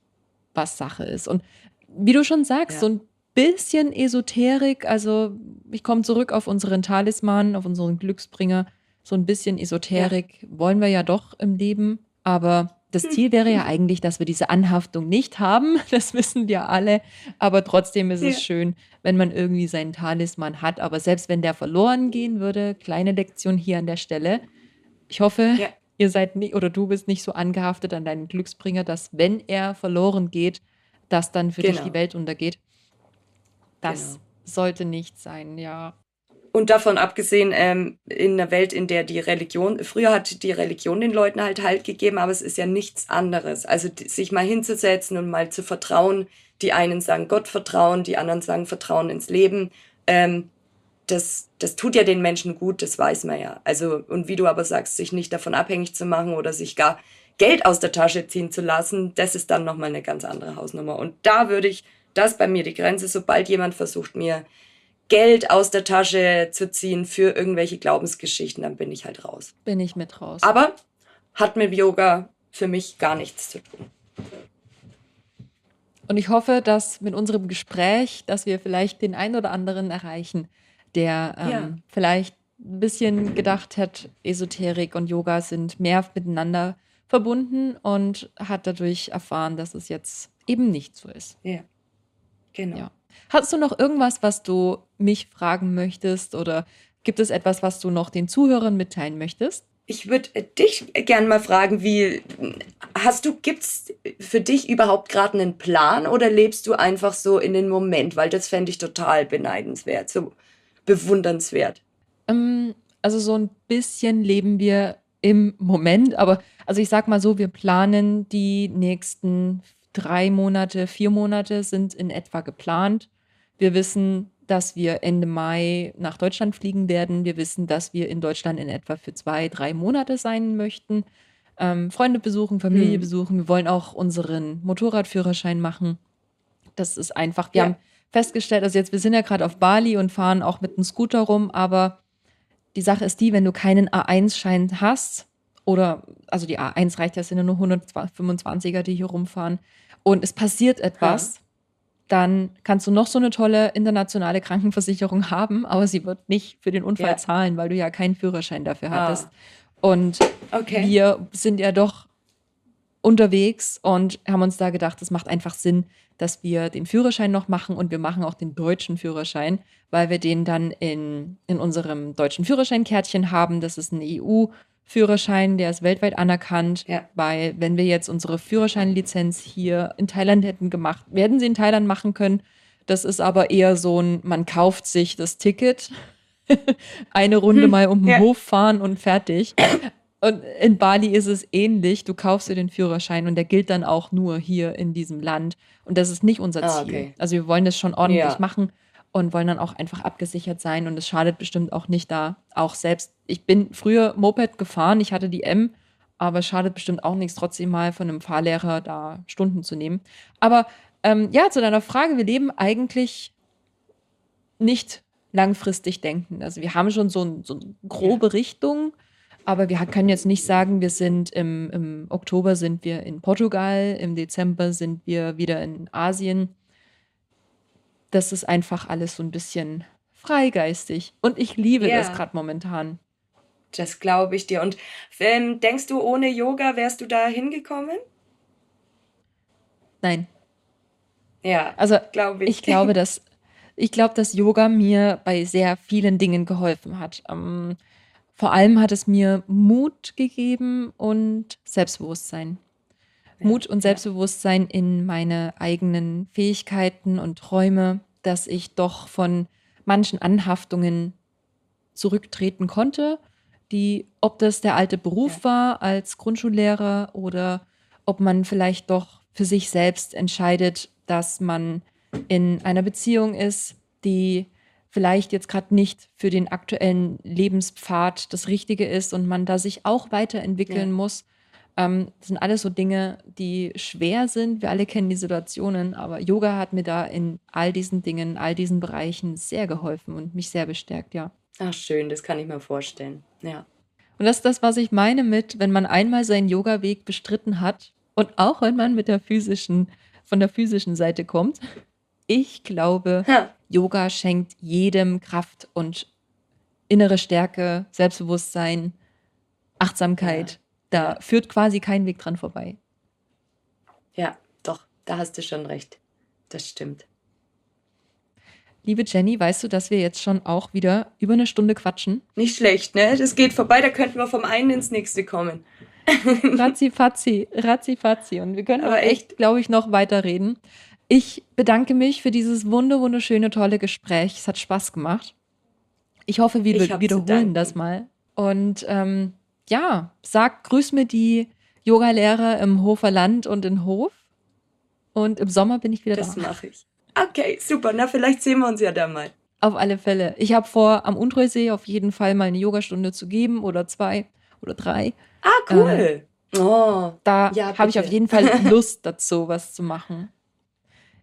was Sache ist. Und wie du schon sagst, ja. so ein bisschen Esoterik, also ich komme zurück auf unseren Talisman, auf unseren Glücksbringer, so ein bisschen Esoterik ja. wollen wir ja doch im Leben, aber das Ziel wäre ja eigentlich, dass wir diese Anhaftung nicht haben. Das wissen wir alle. Aber trotzdem ist ja. es schön, wenn man irgendwie seinen Talisman hat. Aber selbst wenn der verloren gehen würde, kleine Lektion hier an der Stelle. Ich hoffe, ja. ihr seid nicht oder du bist nicht so angehaftet an deinen Glücksbringer, dass wenn er verloren geht, dass dann für genau. dich die Welt untergeht. Das genau. sollte nicht sein, ja. Und davon abgesehen, ähm, in einer Welt, in der die Religion, früher hat die Religion den Leuten halt Halt gegeben, aber es ist ja nichts anderes. Also sich mal hinzusetzen und mal zu vertrauen. Die einen sagen Gott vertrauen, die anderen sagen Vertrauen ins Leben. Ähm, das, das tut ja den Menschen gut, das weiß man ja. Also, und wie du aber sagst, sich nicht davon abhängig zu machen oder sich gar Geld aus der Tasche ziehen zu lassen, das ist dann nochmal eine ganz andere Hausnummer. Und da würde ich, das bei mir die Grenze, sobald jemand versucht, mir Geld aus der Tasche zu ziehen für irgendwelche Glaubensgeschichten, dann bin ich halt raus. Bin ich mit raus. Aber hat mit Yoga für mich gar nichts zu tun. Und ich hoffe, dass mit unserem Gespräch, dass wir vielleicht den einen oder anderen erreichen, der ähm, ja. vielleicht ein bisschen gedacht hat, Esoterik und Yoga sind mehr miteinander verbunden und hat dadurch erfahren, dass es jetzt eben nicht so ist. Ja, genau. Ja. Hast du noch irgendwas, was du mich fragen möchtest oder gibt es etwas, was du noch den Zuhörern mitteilen möchtest? Ich würde äh, dich gerne mal fragen, wie hast du gibt's für dich überhaupt gerade einen Plan oder lebst du einfach so in den Moment, weil das fände ich total beneidenswert, so bewundernswert. Ähm, also so ein bisschen leben wir im Moment, aber also ich sag mal so, wir planen die nächsten drei Monate, vier Monate sind in etwa geplant. Wir wissen, dass wir Ende Mai nach Deutschland fliegen werden. Wir wissen, dass wir in Deutschland in etwa für zwei, drei Monate sein möchten. Ähm, Freunde besuchen, Familie mhm. besuchen. Wir wollen auch unseren Motorradführerschein machen. Das ist einfach, wir ja. haben festgestellt, also jetzt, wir sind ja gerade auf Bali und fahren auch mit einem Scooter rum, aber die Sache ist die, wenn du keinen A1-Schein hast, oder, also die A1 reicht ja, sind ja nur 125er, die hier rumfahren, und es passiert etwas, ja dann kannst du noch so eine tolle internationale Krankenversicherung haben, aber sie wird nicht für den Unfall ja. zahlen, weil du ja keinen Führerschein dafür ah. hattest. Und okay. wir sind ja doch unterwegs und haben uns da gedacht, es macht einfach Sinn, dass wir den Führerschein noch machen und wir machen auch den deutschen Führerschein, weil wir den dann in, in unserem deutschen Führerscheinkärtchen haben. Das ist ein EU- Führerschein, der ist weltweit anerkannt, ja. weil wenn wir jetzt unsere Führerscheinlizenz hier in Thailand hätten gemacht, werden sie in Thailand machen können. Das ist aber eher so ein, man kauft sich das Ticket, eine Runde hm, mal um den ja. Hof fahren und fertig. Und in Bali ist es ähnlich. Du kaufst dir den Führerschein und der gilt dann auch nur hier in diesem Land. Und das ist nicht unser ah, Ziel. Ah, okay. Also wir wollen das schon ordentlich ja. machen und wollen dann auch einfach abgesichert sein. Und es schadet bestimmt auch nicht da. Auch selbst, ich bin früher Moped gefahren, ich hatte die M, aber es schadet bestimmt auch nichts, trotzdem mal von einem Fahrlehrer da Stunden zu nehmen. Aber ähm, ja, zu deiner Frage, wir leben eigentlich nicht langfristig denken. Also wir haben schon so, ein, so eine grobe. Richtung, aber wir können jetzt nicht sagen, wir sind im, im Oktober sind wir in Portugal, im Dezember sind wir wieder in Asien. Das ist einfach alles so ein bisschen freigeistig. Und ich liebe ja. das gerade momentan. Das glaube ich dir. Und ähm, denkst du, ohne Yoga wärst du da hingekommen? Nein. Ja, also glaube ich. Ich glaube, dass ich glaube, dass Yoga mir bei sehr vielen Dingen geholfen hat. Ähm, vor allem hat es mir Mut gegeben und Selbstbewusstsein. Mut und Selbstbewusstsein in meine eigenen Fähigkeiten und Träume, dass ich doch von manchen Anhaftungen zurücktreten konnte, die, ob das der alte Beruf ja. war als Grundschullehrer oder ob man vielleicht doch für sich selbst entscheidet, dass man in einer Beziehung ist, die vielleicht jetzt gerade nicht für den aktuellen Lebenspfad das Richtige ist und man da sich auch weiterentwickeln ja. muss. Ähm, das sind alles so Dinge, die schwer sind. Wir alle kennen die Situationen, aber Yoga hat mir da in all diesen Dingen, all diesen Bereichen sehr geholfen und mich sehr bestärkt, ja. Ach, schön, das kann ich mir vorstellen. Ja. Und das ist das, was ich meine mit, wenn man einmal seinen Yoga-Weg bestritten hat und auch wenn man mit der physischen, von der physischen Seite kommt, ich glaube, ha. Yoga schenkt jedem Kraft und innere Stärke, Selbstbewusstsein, Achtsamkeit. Ja. Da führt quasi kein Weg dran vorbei. Ja, doch, da hast du schon recht. Das stimmt. Liebe Jenny, weißt du, dass wir jetzt schon auch wieder über eine Stunde quatschen? Nicht schlecht, ne? Das geht vorbei, da könnten wir vom einen ins nächste kommen. razzi fazzi, razzi fazzi. Und wir können aber echt, glaube ich, noch weiterreden. Ich bedanke mich für dieses wunder wunderschöne, tolle Gespräch. Es hat Spaß gemacht. Ich hoffe, wir ich wiederholen das mal. Und ähm, ja, sag, grüß mir die Yogalehrer im Hofer Land und in Hof. Und im Sommer bin ich wieder das da. Das mache ich. Okay, super. Na, vielleicht sehen wir uns ja da mal. Auf alle Fälle. Ich habe vor, am Untreusee auf jeden Fall mal eine Yogastunde zu geben oder zwei oder drei. Ah, cool. Äh, oh, da ja, habe ich auf jeden Fall Lust dazu, was zu machen.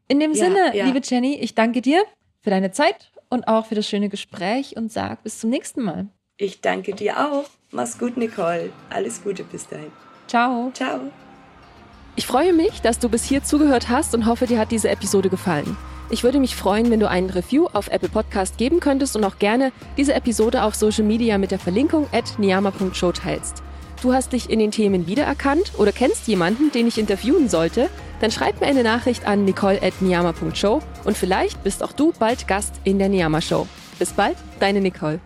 In dem ja, Sinne, ja. liebe Jenny, ich danke dir für deine Zeit und auch für das schöne Gespräch und sag bis zum nächsten Mal. Ich danke dir auch. Mach's gut, Nicole. Alles Gute bis dahin. Ciao. Ciao. Ich freue mich, dass du bis hier zugehört hast und hoffe, dir hat diese Episode gefallen. Ich würde mich freuen, wenn du einen Review auf Apple Podcast geben könntest und auch gerne diese Episode auf Social Media mit der Verlinkung at niyama.show teilst. Du hast dich in den Themen wiedererkannt oder kennst jemanden, den ich interviewen sollte? Dann schreib mir eine Nachricht an nicole.niyama.show und vielleicht bist auch du bald Gast in der Niyama Show. Bis bald, deine Nicole.